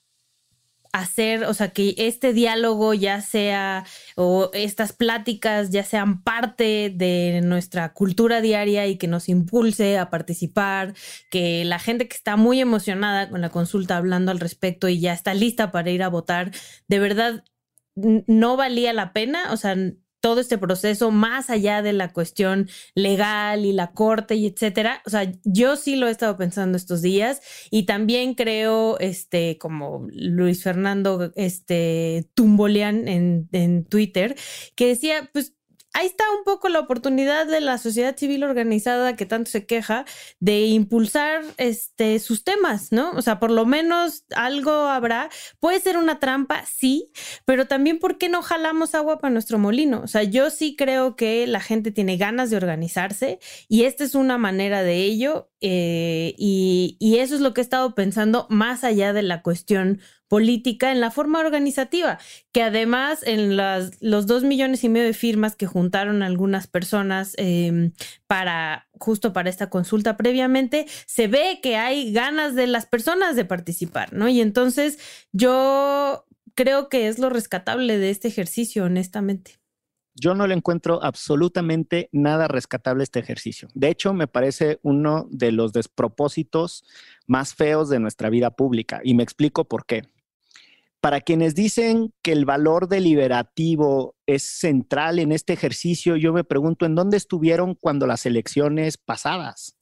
hacer, o sea, que este diálogo ya sea, o estas pláticas ya sean parte de nuestra cultura diaria y que nos impulse a participar, que la gente que está muy emocionada con la consulta hablando al respecto y ya está lista para ir a votar, de verdad no valía la pena, o sea, todo este proceso más allá de la cuestión legal y la corte y etcétera. O sea, yo sí lo he estado pensando estos días y también creo, este, como Luis Fernando, este, Tumbolean en, en Twitter, que decía, pues ahí está un poco la oportunidad de la sociedad civil organizada que tanto se queja de impulsar este, sus temas, ¿no? O sea, por lo menos algo habrá. Puede ser una trampa, sí, pero también ¿por qué no jalamos agua para nuestro molino? O sea, yo sí creo que la gente tiene ganas de organizarse y esta es una manera de ello eh, y, y, eso es lo que he estado pensando más allá de la cuestión política en la forma organizativa, que además en las, los dos millones y medio de firmas que juntaron algunas personas eh, para justo para esta consulta previamente, se ve que hay ganas de las personas de participar, ¿no? Y entonces yo creo que es lo rescatable de este ejercicio, honestamente. Yo no le encuentro absolutamente nada rescatable a este ejercicio. De hecho, me parece uno de los despropósitos más feos de nuestra vida pública. Y me explico por qué. Para quienes dicen que el valor deliberativo es central en este ejercicio, yo me pregunto en dónde estuvieron cuando las elecciones pasadas.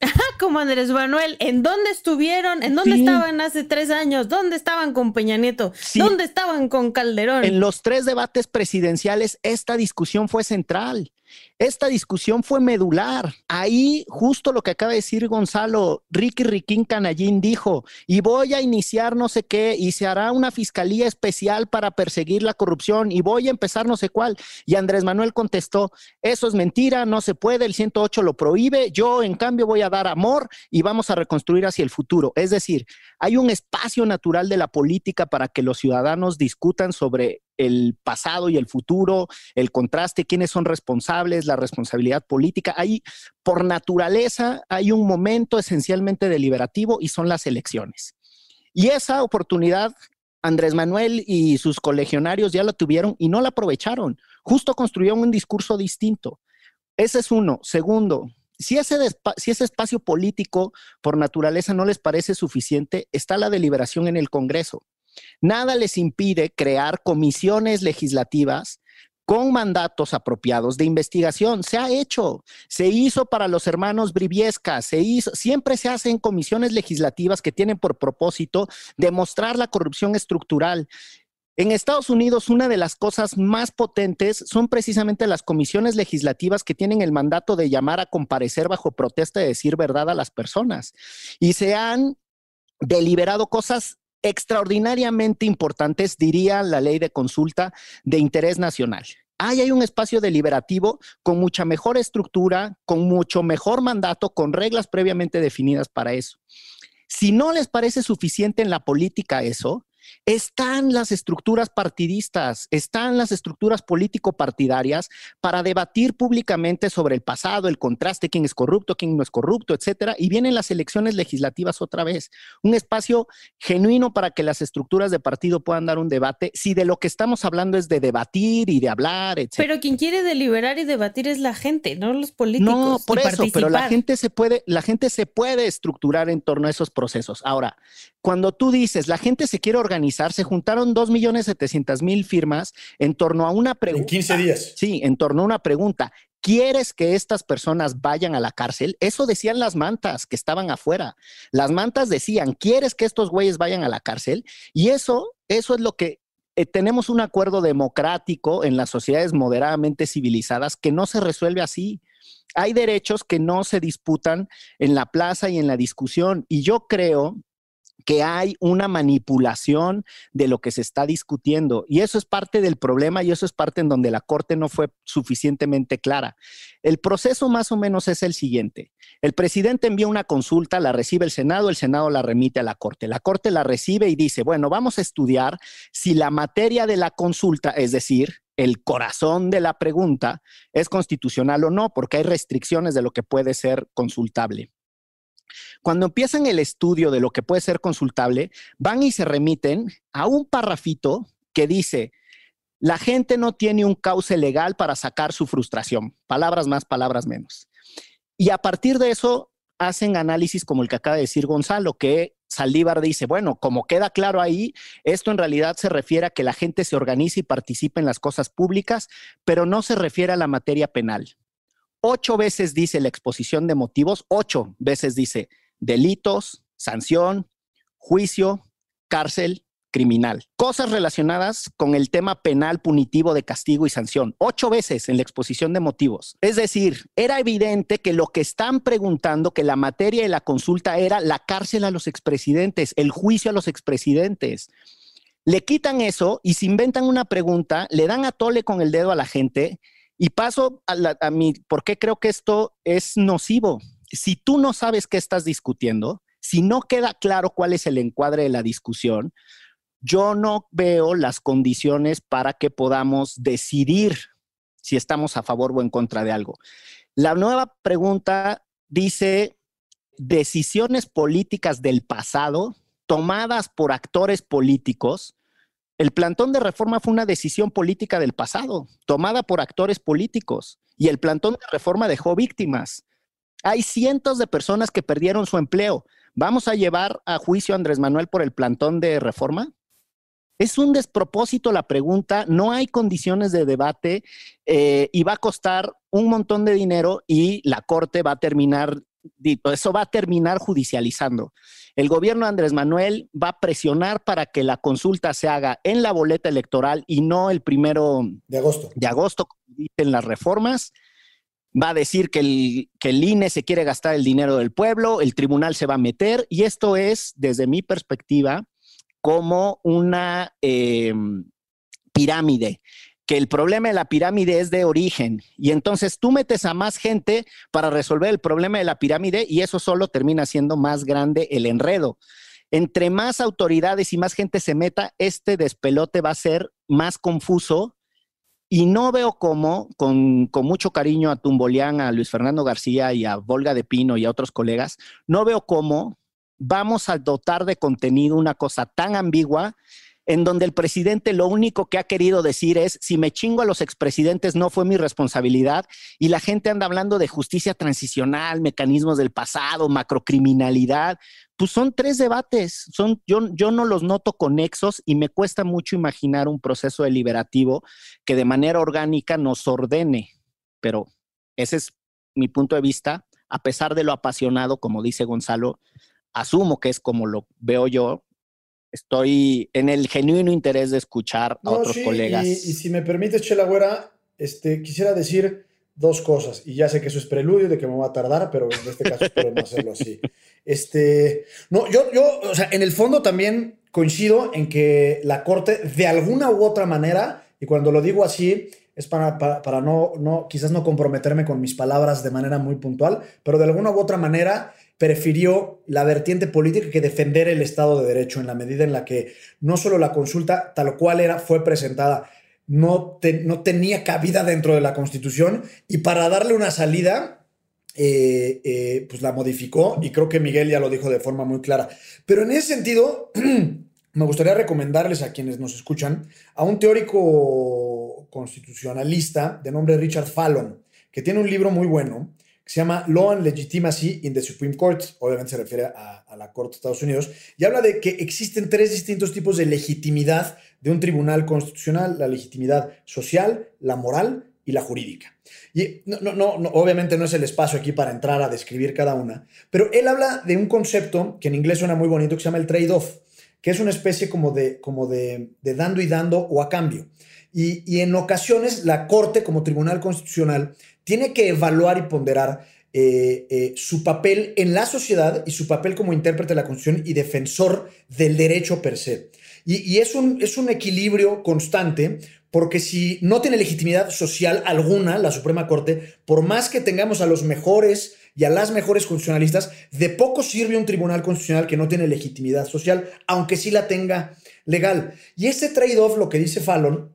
Como Andrés Manuel, ¿en dónde estuvieron? ¿En dónde estaban hace tres años? ¿Dónde estaban con Peña Nieto? ¿Dónde estaban con Calderón? En los tres debates presidenciales, esta discusión fue central. Esta discusión fue medular. Ahí, justo lo que acaba de decir Gonzalo, Ricky Riquín Canallín dijo, y voy a iniciar no sé qué, y se hará una fiscalía especial para perseguir la corrupción, y voy a empezar no sé cuál. Y Andrés Manuel contestó, eso es mentira, no se puede, el 108 lo prohíbe, yo en cambio voy a dar amor y vamos a reconstruir hacia el futuro. Es decir, hay un espacio natural de la política para que los ciudadanos discutan sobre el pasado y el futuro, el contraste, quiénes son responsables, la responsabilidad política. Hay, por naturaleza, hay un momento esencialmente deliberativo y son las elecciones. Y esa oportunidad, Andrés Manuel y sus colegionarios ya la tuvieron y no la aprovecharon. Justo construyeron un discurso distinto. Ese es uno. Segundo, si ese, si ese espacio político por naturaleza no les parece suficiente, está la deliberación en el Congreso. Nada les impide crear comisiones legislativas con mandatos apropiados de investigación. Se ha hecho, se hizo para los hermanos Briviesca, se hizo, siempre se hacen comisiones legislativas que tienen por propósito demostrar la corrupción estructural. En Estados Unidos, una de las cosas más potentes son precisamente las comisiones legislativas que tienen el mandato de llamar a comparecer bajo protesta de decir verdad a las personas. Y se han deliberado cosas extraordinariamente importantes, diría la ley de consulta de interés nacional. Ahí hay un espacio deliberativo con mucha mejor estructura, con mucho mejor mandato, con reglas previamente definidas para eso. Si no les parece suficiente en la política eso, están las estructuras partidistas, están las estructuras político-partidarias para debatir públicamente sobre el pasado, el contraste, quién es corrupto, quién no es corrupto, etcétera. Y vienen las elecciones legislativas otra vez. Un espacio genuino para que las estructuras de partido puedan dar un debate. Si de lo que estamos hablando es de debatir y de hablar, etcétera. Pero quien quiere deliberar y debatir es la gente, no los políticos. No, por eso, pero la gente se puede, la gente se puede estructurar en torno a esos procesos. Ahora, cuando tú dices, la gente se quiere organizar, se juntaron 2.700.000 firmas en torno a una pregunta. En 15 días. Sí, en torno a una pregunta. ¿Quieres que estas personas vayan a la cárcel? Eso decían las mantas que estaban afuera. Las mantas decían, ¿quieres que estos güeyes vayan a la cárcel? Y eso, eso es lo que eh, tenemos un acuerdo democrático en las sociedades moderadamente civilizadas que no se resuelve así. Hay derechos que no se disputan en la plaza y en la discusión. Y yo creo que hay una manipulación de lo que se está discutiendo. Y eso es parte del problema y eso es parte en donde la Corte no fue suficientemente clara. El proceso más o menos es el siguiente. El presidente envía una consulta, la recibe el Senado, el Senado la remite a la Corte. La Corte la recibe y dice, bueno, vamos a estudiar si la materia de la consulta, es decir, el corazón de la pregunta, es constitucional o no, porque hay restricciones de lo que puede ser consultable. Cuando empiezan el estudio de lo que puede ser consultable, van y se remiten a un parrafito que dice, la gente no tiene un cauce legal para sacar su frustración. Palabras más, palabras menos. Y a partir de eso hacen análisis como el que acaba de decir Gonzalo, que Saldívar dice, bueno, como queda claro ahí, esto en realidad se refiere a que la gente se organice y participe en las cosas públicas, pero no se refiere a la materia penal. Ocho veces dice la exposición de motivos, ocho veces dice delitos, sanción, juicio, cárcel, criminal. Cosas relacionadas con el tema penal punitivo de castigo y sanción. Ocho veces en la exposición de motivos. Es decir, era evidente que lo que están preguntando, que la materia de la consulta era la cárcel a los expresidentes, el juicio a los expresidentes. Le quitan eso y se inventan una pregunta, le dan a tole con el dedo a la gente y paso a, mi, ¿por qué creo que esto es nocivo? si tú no sabes qué estás discutiendo, si no queda claro cuál es el encuadre de la discusión, yo no veo las condiciones para que podamos decidir si estamos a favor o en contra de algo. La nueva pregunta dice decisiones políticas del pasado tomadas por actores políticos. El plantón de reforma fue una decisión política del pasado, tomada por actores políticos, y el plantón de reforma dejó víctimas. Hay cientos de personas que perdieron su empleo. ¿Vamos a llevar a juicio a Andrés Manuel por el plantón de reforma? Es un despropósito la pregunta, no hay condiciones de debate eh, y va a costar un montón de dinero y la Corte va a terminar, eso va a terminar judicializando. El gobierno de Andrés Manuel va a presionar para que la consulta se haga en la boleta electoral y no el primero de agosto, de agosto como dicen las reformas. Va a decir que el, que el INE se quiere gastar el dinero del pueblo, el tribunal se va a meter y esto es, desde mi perspectiva, como una em, pirámide que el problema de la pirámide es de origen y entonces tú metes a más gente para resolver el problema de la pirámide y eso solo termina siendo más grande el enredo. Entre más autoridades y más gente se meta, este despelote va a ser más confuso y no veo cómo, con, con, mucho cariño a Tumbolián, a Luis Fernando García y a Volga de Pino y a otros colegas, no veo cómo vamos a dotar de contenido una cosa tan ambigua en donde el presidente lo único que ha querido decir es, si me chingo a los expresidentes no fue mi responsabilidad, y la gente anda hablando de justicia transicional, mecanismos del pasado, macrocriminalidad, pues son tres debates, son, yo, yo no los noto conexos y me cuesta mucho imaginar un proceso deliberativo que de manera orgánica nos ordene, pero ese es mi punto de vista, a pesar de lo apasionado, como dice Gonzalo, asumo que es como lo veo yo, estoy en el genuino interés de escuchar a otros colegas. Y, si me permites, Chela Güera, este, quisiera decir dos cosas, y ya sé que eso es preludio de que me va a tardar, pero en este caso espero no hacerlo así. Este, no, yo, yo, o sea, en el fondo también coincido en que la Corte, de alguna u otra manera, y cuando lo digo así, es para, para, para no, no, quizás no comprometerme con mis palabras de manera muy puntual, pero de alguna u otra manera prefirió la vertiente política que defender el Estado de Derecho en la medida en la que no solo la consulta tal cual era fue presentada, no, no tenía cabida dentro de la Constitución y para darle una salida, eh, eh, pues la modificó y creo que Miguel ya lo dijo de forma muy clara. Pero en ese sentido, me gustaría recomendarles a quienes nos escuchan a un teórico constitucionalista de nombre Richard Fallon, que tiene un libro muy bueno se llama Law and Legitimacy in the Supreme Court, obviamente se refiere a, la Corte de Estados Unidos, y habla de que existen tres distintos tipos de legitimidad de un tribunal constitucional, la legitimidad social, la moral y la jurídica. Y no, no, no, obviamente no es el espacio aquí para entrar a describir cada una, pero él habla de un concepto que en inglés suena muy bonito, que se llama el trade-off, que es una especie como de, como de, dando y dando o a cambio. Y, y en ocasiones la Corte como tribunal constitucional tiene que evaluar y ponderar eh, eh, su papel en la sociedad y su papel como intérprete de la Constitución y defensor del derecho per se. Y, es, un, es un equilibrio constante porque si no tiene legitimidad social alguna la Suprema Corte, por más que tengamos a los mejores y a las mejores constitucionalistas, de poco sirve un tribunal constitucional que no tiene legitimidad social, aunque sí la tenga legal. Y este trade-off, lo que dice Fallon,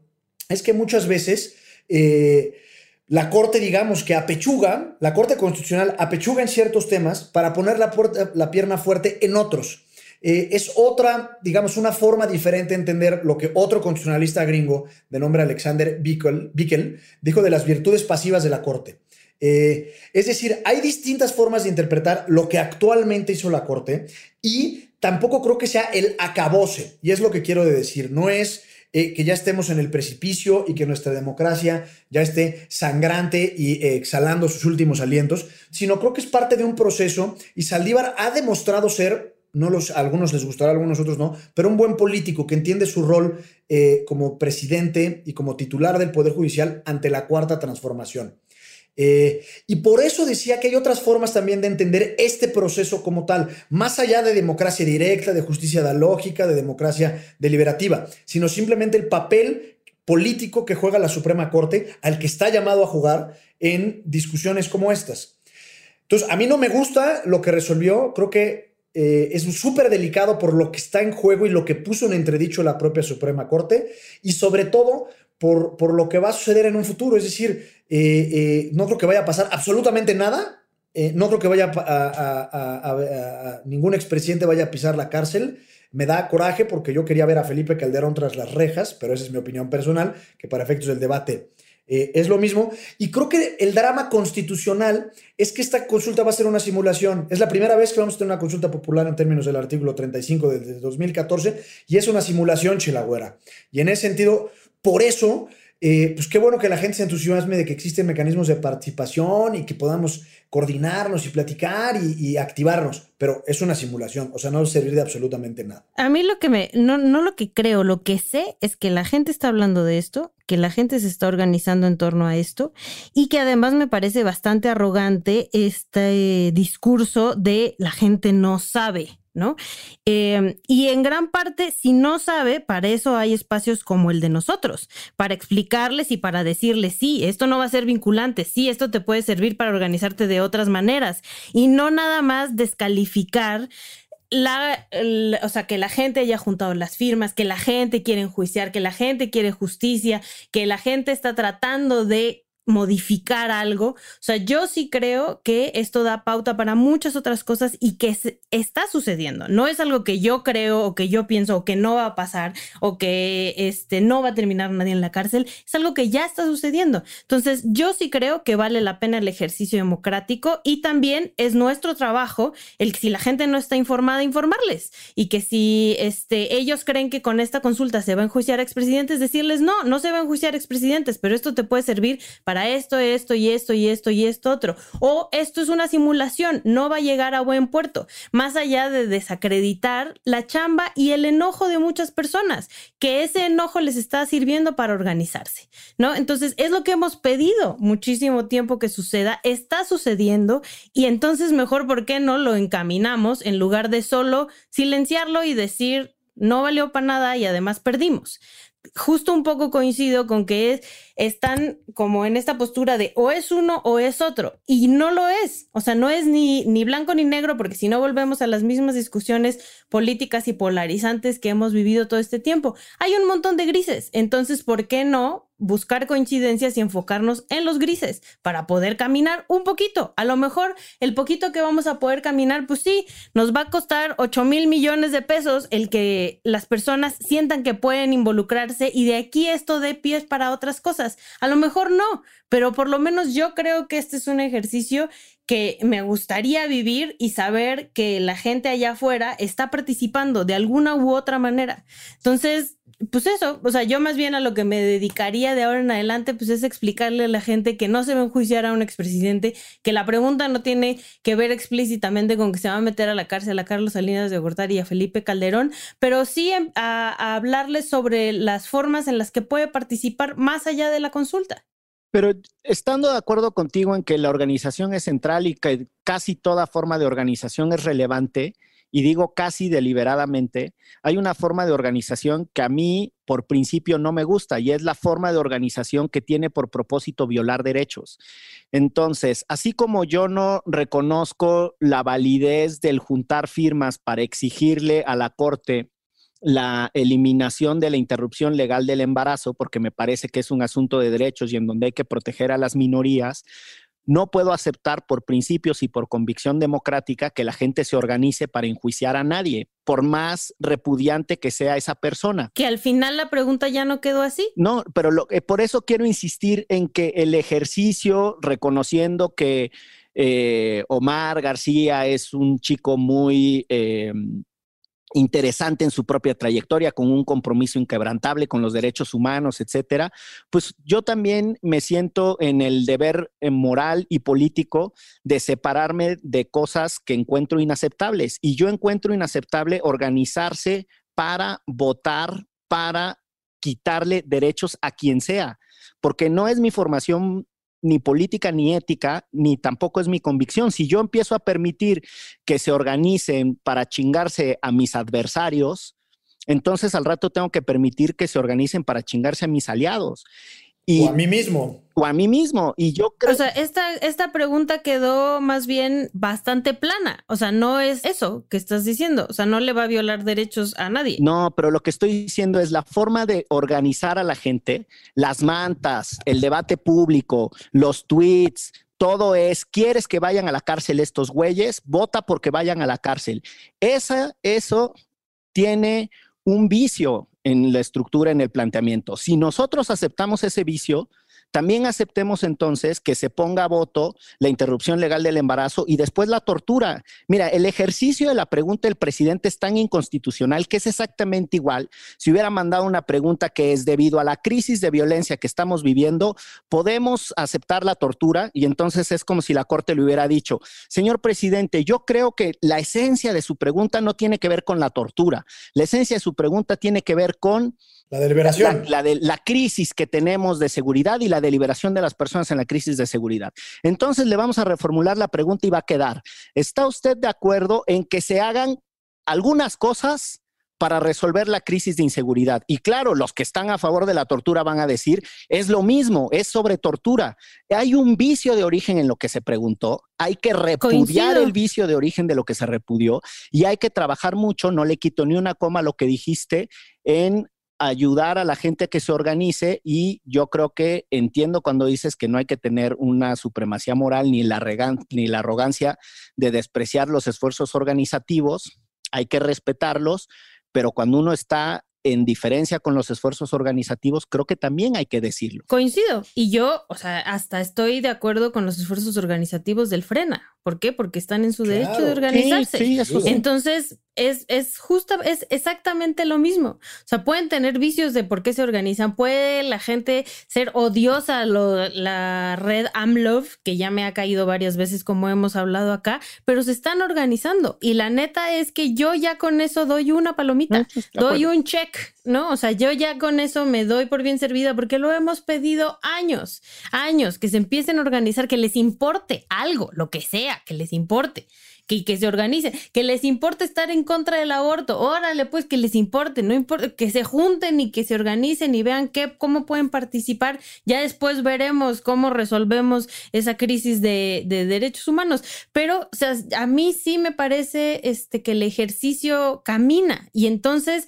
es que muchas veces... Eh, la Corte, digamos, que apechuga, la Corte Constitucional apechuga en ciertos temas para poner la, la pierna fuerte en otros. Eh, es otra, digamos, una forma diferente de entender lo que otro constitucionalista gringo de nombre Alexander Bickel, dijo de las virtudes pasivas de la Corte. Eh, es decir, hay distintas formas de interpretar lo que actualmente hizo la Corte y tampoco creo que sea el acabose, y es lo que quiero decir, no es eh, que ya estemos en el precipicio y que nuestra democracia ya esté sangrante y eh, exhalando sus últimos alientos, sino creo que es parte de un proceso y Saldívar ha demostrado ser, no los, a algunos les gustará, a algunos otros no, pero un buen político que entiende su rol eh, como presidente y como titular del Poder Judicial ante la cuarta transformación. Eh, y por eso decía que hay otras formas también de entender este proceso como tal, más allá de democracia directa, de justicia lógica, de democracia deliberativa, sino simplemente el papel político que juega la Suprema Corte al que está llamado a jugar en discusiones como estas. Entonces, a mí no me gusta lo que resolvió. Creo que eh, es súper delicado por lo que está en juego y lo que puso en entredicho la propia Suprema Corte y sobre todo por, por lo que va a suceder en un futuro. Es decir, eh, eh, no creo que vaya a pasar absolutamente nada. no creo que vaya a, ningún expresidente vaya a pisar la cárcel. Me da coraje porque yo quería ver a Felipe Calderón tras las rejas, pero esa es mi opinión personal, que para efectos del debate eh, es lo mismo. Y creo que el drama constitucional es que esta consulta va a ser una simulación. Es la primera vez que vamos a tener una consulta popular en términos del artículo 35 del 2014 y es una simulación, Chilagüera. Y en ese sentido, por eso eh, pues qué bueno que la gente se entusiasme de que existen mecanismos de participación y que podamos coordinarnos y platicar y, activarnos, pero es una simulación, o sea, no va a servir de absolutamente nada. A mí lo que me, no, no lo que creo, lo que sé es que la gente está hablando de esto, que la gente se está organizando en torno a esto y que además me parece bastante arrogante este discurso de la gente no sabe. ¿No? Em, y en gran parte, si no sabe, para eso hay espacios como el de nosotros, para explicarles y para decirles, sí, esto no va a ser vinculante, sí, esto te puede servir para organizarte de otras maneras y no nada más descalificar la, o sea, que la gente haya juntado las firmas, que la gente quiere enjuiciar, que la gente quiere justicia, que la gente está tratando de modificar algo. O sea, yo sí creo que esto da pauta para muchas otras cosas y que está sucediendo. No es algo que yo creo o que yo pienso o que no va a pasar o que este, no va a terminar nadie en la cárcel. Es algo que ya está sucediendo. Entonces, yo sí creo que vale la pena el ejercicio democrático y también es nuestro trabajo el que si la gente no está informada, informarles y que si este, ellos creen que con esta consulta se va a enjuiciar a expresidentes, decirles no, no se va a enjuiciar a expresidentes, pero esto te puede servir para para esto, esto y esto y esto y esto otro. O esto es una simulación, no va a llegar a buen puerto, más allá de desacreditar la chamba y el enojo de muchas personas, que ese enojo les está sirviendo para organizarse, ¿no? Entonces, es lo que hemos pedido muchísimo tiempo que suceda, está sucediendo y entonces mejor, ¿por qué no lo encaminamos en lugar de solo silenciarlo y decir, no valió para nada y además perdimos? justo un poco coincido con que están como en esta postura de o es uno o es otro y no lo es, o sea, no es ni, ni blanco ni negro porque si no volvemos a las mismas discusiones políticas y polarizantes que hemos vivido todo este tiempo. Hay un montón de grises, entonces, ¿por qué no buscar coincidencias y enfocarnos en los grises para poder caminar un poquito. A lo mejor el poquito que vamos a poder caminar, pues sí, nos va a costar 8 mil millones de pesos el que las personas sientan que pueden involucrarse y de aquí esto dé pies para otras cosas. A lo mejor no, pero por lo menos yo creo que este es un ejercicio que me gustaría vivir y saber que la gente allá afuera está participando de alguna u otra manera. Entonces, pues eso, o sea, yo más bien a lo que me dedicaría de ahora en adelante, pues es explicarle a la gente que no se va a enjuiciar a un expresidente, que la pregunta no tiene que ver explícitamente con que se va a meter a la cárcel a Carlos Salinas de Gortari y a Felipe Calderón, pero sí a, a hablarles sobre las formas en las que puede participar más allá de la consulta. Pero estando de acuerdo contigo en que la organización es central y que casi toda forma de organización es relevante, y digo casi deliberadamente, hay una forma de organización que a mí por principio no me gusta y es la forma de organización que tiene por propósito violar derechos. Entonces, así como yo no reconozco la validez del juntar firmas para exigirle a la Corte la eliminación de la interrupción legal del embarazo, porque me parece que es un asunto de derechos y en donde hay que proteger a las minorías, no puedo aceptar por principios y por convicción democrática que la gente se organice para enjuiciar a nadie, por más repudiante que sea esa persona. Que al final la pregunta ya no quedó así. No, pero eh, por eso quiero insistir en que el ejercicio, reconociendo que eh, Omar García es un chico muy... Eh, interesante en su propia trayectoria, con un compromiso inquebrantable con los derechos humanos, etcétera, pues yo también me siento en el deber eh, moral y político de separarme de cosas que encuentro inaceptables. Y yo encuentro inaceptable organizarse para votar, para quitarle derechos a quien sea, porque no es mi formación ni política ni ética, ni tampoco es mi convicción. Si yo empiezo a permitir que se organicen para chingarse a mis adversarios, entonces al rato tengo que permitir que se organicen para chingarse a mis aliados. O a mí mismo. O a mí mismo. Y yo creo. O sea, esta, esta pregunta quedó más bien bastante plana. O sea, no es eso que estás diciendo. O sea, no le va a violar derechos a nadie. No, pero lo que estoy diciendo es la forma de organizar a la gente, las mantas, el debate público, los tweets, todo es, ¿quieres que vayan a la cárcel estos güeyes? Vota porque vayan a la cárcel. Esa, eso tiene un vicio en la estructura, en el planteamiento. Si nosotros aceptamos ese vicio, también aceptemos entonces que se ponga a voto la interrupción legal del embarazo y después la tortura. Mira, el ejercicio de la pregunta del presidente es tan inconstitucional que es exactamente igual. Si hubiera mandado una pregunta que es debido a la crisis de violencia que estamos viviendo, podemos aceptar la tortura y entonces es como si la Corte le hubiera dicho, señor presidente, yo creo que la esencia de su pregunta no tiene que ver con la tortura. La esencia de su pregunta tiene que ver con la deliberación. La, de, la crisis que tenemos de seguridad y la deliberación de las personas en la crisis de seguridad. Entonces le vamos a reformular la pregunta y va a quedar, ¿está usted de acuerdo en que se hagan algunas cosas para resolver la crisis de inseguridad. Y claro, los que están a favor de la tortura van a decir, es lo mismo, es sobre tortura. Hay un vicio de origen en lo que se preguntó, hay que repudiar el vicio de origen de lo que se repudió y hay que trabajar mucho, no le quito ni una coma a lo que dijiste, en ayudar a la gente a que se organice y yo creo que entiendo cuando dices que no hay que tener una supremacía moral ni la, ni la arrogancia de despreciar los esfuerzos organizativos, hay que respetarlos, pero cuando uno está en diferencia con los esfuerzos organizativos, creo que también hay que decirlo. Coincido. Y yo, o sea, hasta estoy de acuerdo con los esfuerzos organizativos del Frena. ¿Por qué? Porque están en su derecho de organizarse. Sí, Entonces, es, es justa, es exactamente lo mismo. O sea, pueden tener vicios de por qué se organizan. Puede la gente ser odiosa a la red AMLOV, que ya me ha caído varias veces como hemos hablado acá, pero se están organizando. Y la neta es que yo ya con eso doy una palomita, doy un check, ¿no? O sea, yo ya con eso me doy por bien servida porque lo hemos pedido años, años, que se empiecen a organizar, que les importe algo, lo que sea, que les importe que, se organicen, que les importe estar en contra del aborto, órale pues que les importe, no importa, que se junten y que se organicen y vean qué, cómo pueden participar, ya después veremos cómo resolvemos esa crisis de, de derechos humanos, pero o sea, a mí sí me parece este, que el ejercicio camina. Y entonces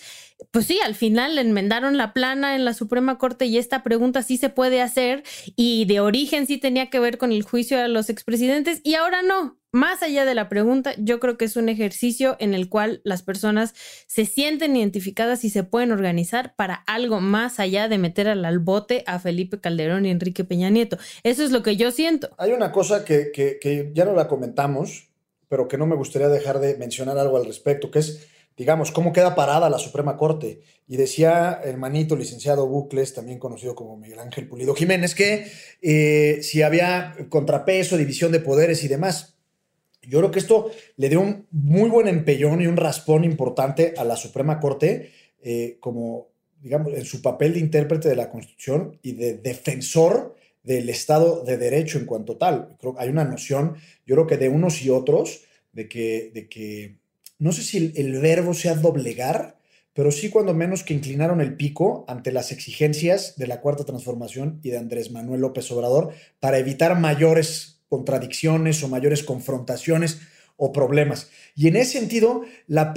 pues sí, al final enmendaron la plana en la Suprema Corte y esta pregunta sí se puede hacer y de origen sí tenía que ver con el juicio a los expresidentes y ahora no. Más allá de la pregunta, yo creo que es un ejercicio en el cual las personas se sienten identificadas y se pueden organizar para algo más allá de meter al bote a Felipe Calderón y Enrique Peña Nieto. Eso es lo que yo siento. Hay una cosa que ya no la comentamos, pero que no me gustaría dejar de mencionar algo al respecto, que es digamos, cómo queda parada la Suprema Corte. Y decía el manito licenciado Bucles, también conocido como Miguel Ángel Pulido Jiménez, que eh, si había contrapeso, división de poderes y demás. Yo creo que esto le dio un muy buen empellón y un raspón importante a la Suprema Corte eh, como, digamos, en su papel de intérprete de la Constitución y de defensor del Estado de Derecho en cuanto tal. Hay una noción, yo creo que de unos y otros, de que, de que no sé si el, verbo sea doblegar, pero sí cuando menos que inclinaron el pico ante las exigencias de la Cuarta Transformación y de Andrés Manuel López Obrador para evitar mayores contradicciones o mayores confrontaciones o problemas. Y en ese sentido, la,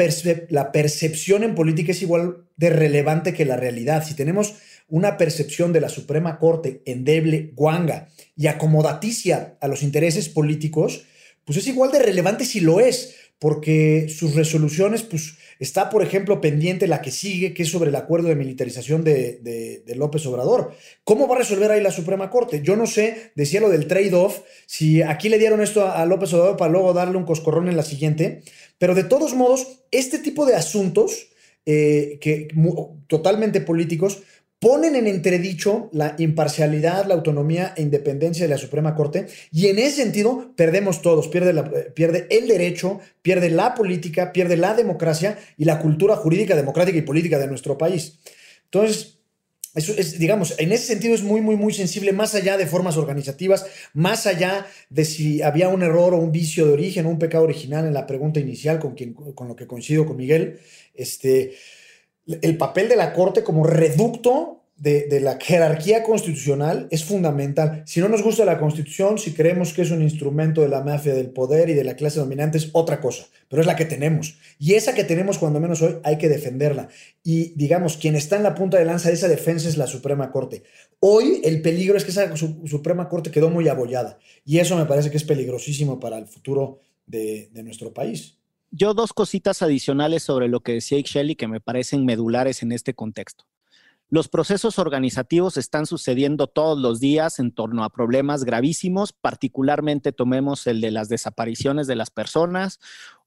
la percepción en política es igual de relevante que la realidad. Si tenemos una percepción de la Suprema Corte endeble, guanga y acomodaticia a los intereses políticos, pues es igual de relevante si lo es, porque sus resoluciones, pues está, por ejemplo, pendiente la que sigue, que es sobre el acuerdo de militarización de, López Obrador. ¿Cómo va a resolver ahí la Suprema Corte? Yo no sé, decía lo del trade-off, si aquí le dieron esto a, López Obrador para luego darle un coscorrón en la siguiente, pero de todos modos, este tipo de asuntos, eh, que totalmente políticos, ponen en entredicho la imparcialidad, la autonomía e independencia de la Suprema Corte y en ese sentido perdemos todos, pierde, eh, el derecho, pierde la política, pierde la democracia y la cultura jurídica, democrática y política de nuestro país. Entonces, digamos, en ese sentido es muy, muy, muy sensible, más allá de formas organizativas, más allá de si había un error o un vicio de origen o un pecado original en la pregunta inicial, con, quien, con lo que coincido con Miguel. Este, el papel de la Corte como reducto de, la jerarquía constitucional es fundamental. Si no nos gusta la constitución, si creemos que es un instrumento de la mafia del poder y de la clase dominante, es otra cosa, pero es la que tenemos. Y esa que tenemos cuando menos hoy hay que defenderla. Y digamos, quien está en la punta de lanza de esa defensa es la Suprema Corte. Hoy el peligro es que esa Suprema Corte quedó muy abollada y eso me parece que es peligrosísimo para el futuro de, nuestro país. Yo dos cositas adicionales sobre lo que decía Ixchel que me parecen medulares en este contexto. Los procesos organizativos están sucediendo todos los días en torno a problemas gravísimos, particularmente tomemos el de las desapariciones de las personas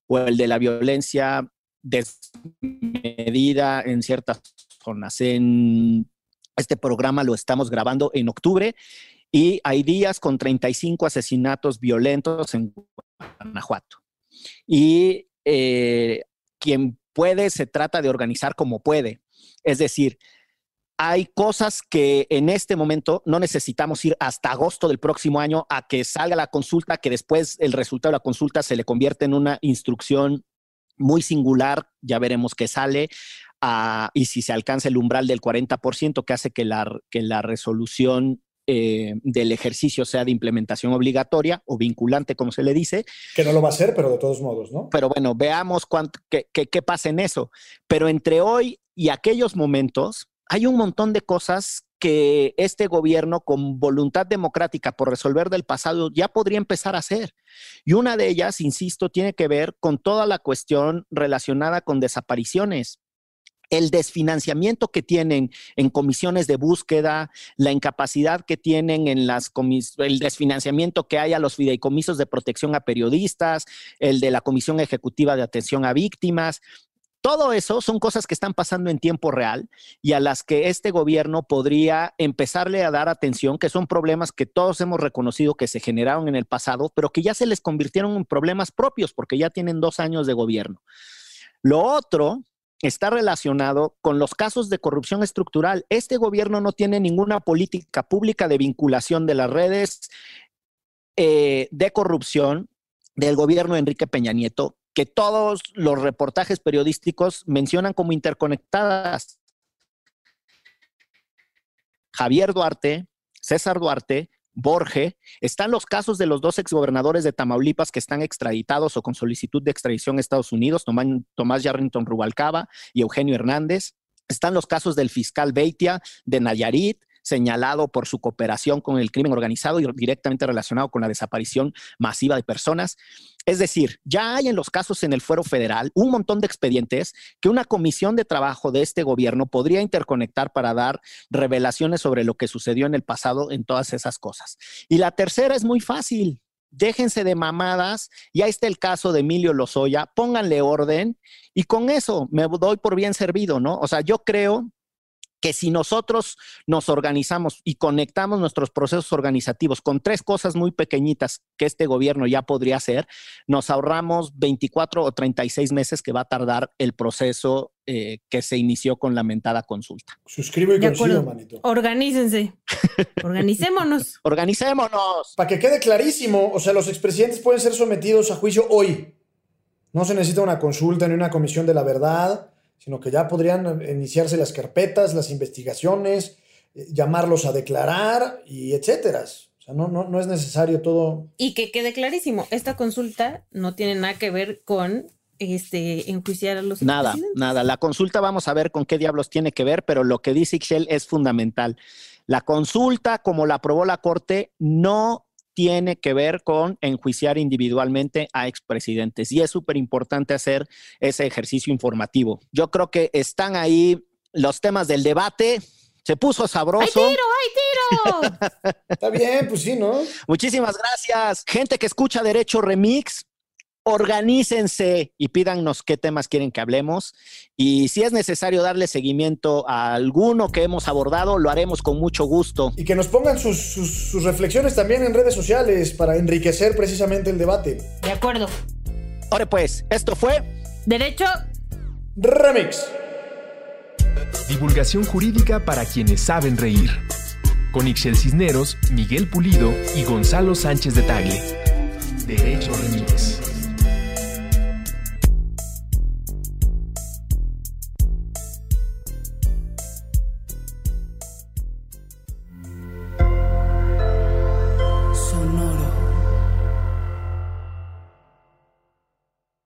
o el de la violencia desmedida en ciertas zonas. Este programa lo estamos grabando en octubre y hay días con 35 asesinatos violentos en Guanajuato. Y eh, quien puede se trata de organizar como puede. Es decir, hay cosas que en este momento no necesitamos ir hasta agosto del próximo año a que salga la consulta, que después el resultado de la consulta se le convierte en una instrucción muy singular, ya veremos qué sale, ah, y si se alcanza el umbral del 40%, que hace que la, que la resolución eh, del ejercicio sea de implementación obligatoria o vinculante, como se le dice. Que no lo va a hacer, pero de todos modos, ¿no? Pero bueno, veamos cuánto, qué, qué pasa en eso. Pero entre hoy y aquellos momentos, hay un montón de cosas que este gobierno con voluntad democrática por resolver del pasado ya podría empezar a hacer. Y una de ellas, insisto, tiene que ver con toda la cuestión relacionada con desapariciones el desfinanciamiento que tienen en comisiones de búsqueda, la incapacidad que tienen en las el desfinanciamiento que hay a los fideicomisos de protección a periodistas, el de la Comisión Ejecutiva de Atención a Víctimas, todo eso son cosas que están pasando en tiempo real y a las que este gobierno podría empezarle a dar atención, que son problemas que todos hemos reconocido que se generaron en el pasado, pero que ya se les convirtieron en problemas propios porque ya tienen dos años de gobierno. Lo otro está relacionado con los casos de corrupción estructural. Este gobierno no tiene ninguna política pública de vinculación de las redes eh, de corrupción del gobierno de Enrique Peña Nieto que todos los reportajes periodísticos mencionan como interconectadas. Javier Duarte, César Duarte, Borge, están los casos de los dos exgobernadores de Tamaulipas que están extraditados o con solicitud de extradición a Estados Unidos, Tomás Yarrington Rubalcaba y Eugenio Hernández. Están los casos del fiscal Beitia de Nayarit, señalado por su cooperación con el crimen organizado y directamente relacionado con la desaparición masiva de personas. Es decir, ya hay en los casos en el fuero federal un montón de expedientes que una comisión de trabajo de este gobierno podría interconectar para dar revelaciones sobre lo que sucedió en el pasado en todas esas cosas. Y la tercera es muy fácil. Déjense de mamadas, y ahí está el caso de Emilio Lozoya, pónganle orden y con eso me doy por bien servido, ¿no? O sea, yo creo que si nosotros nos organizamos y conectamos nuestros procesos organizativos con tres cosas muy pequeñitas que este gobierno ya podría hacer, nos ahorramos 24 o 36 meses que va a tardar el proceso eh, que se inició con la mentada consulta. Suscribo y coincido, manito. Organícense. Organicémonos. Organicémonos. Para que quede clarísimo, o sea, los expresidentes pueden ser sometidos a juicio hoy. No se necesita una consulta ni una comisión de la verdad sino que ya podrían iniciarse las carpetas, las investigaciones, eh, llamarlos a declarar y etcétera. O sea, no, no, no es necesario todo. Y que quede clarísimo, esta consulta no tiene nada que ver con este, enjuiciar a los Nada, nada. La consulta vamos a ver con qué diablos tiene que ver, pero lo que dice Ixchel es fundamental. La consulta, como la aprobó la Corte, no tiene que ver con enjuiciar individualmente a expresidentes. Y es súper importante hacer ese ejercicio informativo. Yo creo que están ahí los temas del debate. Se puso sabroso. ¡Hay tiro, hay tiro! Está bien, pues sí, ¿no? Muchísimas gracias. Gente que escucha Derecho Remix, organícense y pídanos qué temas quieren que hablemos. Y si es necesario darle seguimiento a alguno que hemos abordado, lo haremos con mucho gusto. Y que nos pongan sus, reflexiones también en redes sociales para enriquecer precisamente el debate. De acuerdo. Ahora pues, esto fue Derecho Remix. Divulgación jurídica para quienes saben reír. Con Ixel Cisneros, Miguel Pulido y Gonzalo Sánchez de Tagle. Derecho Remix.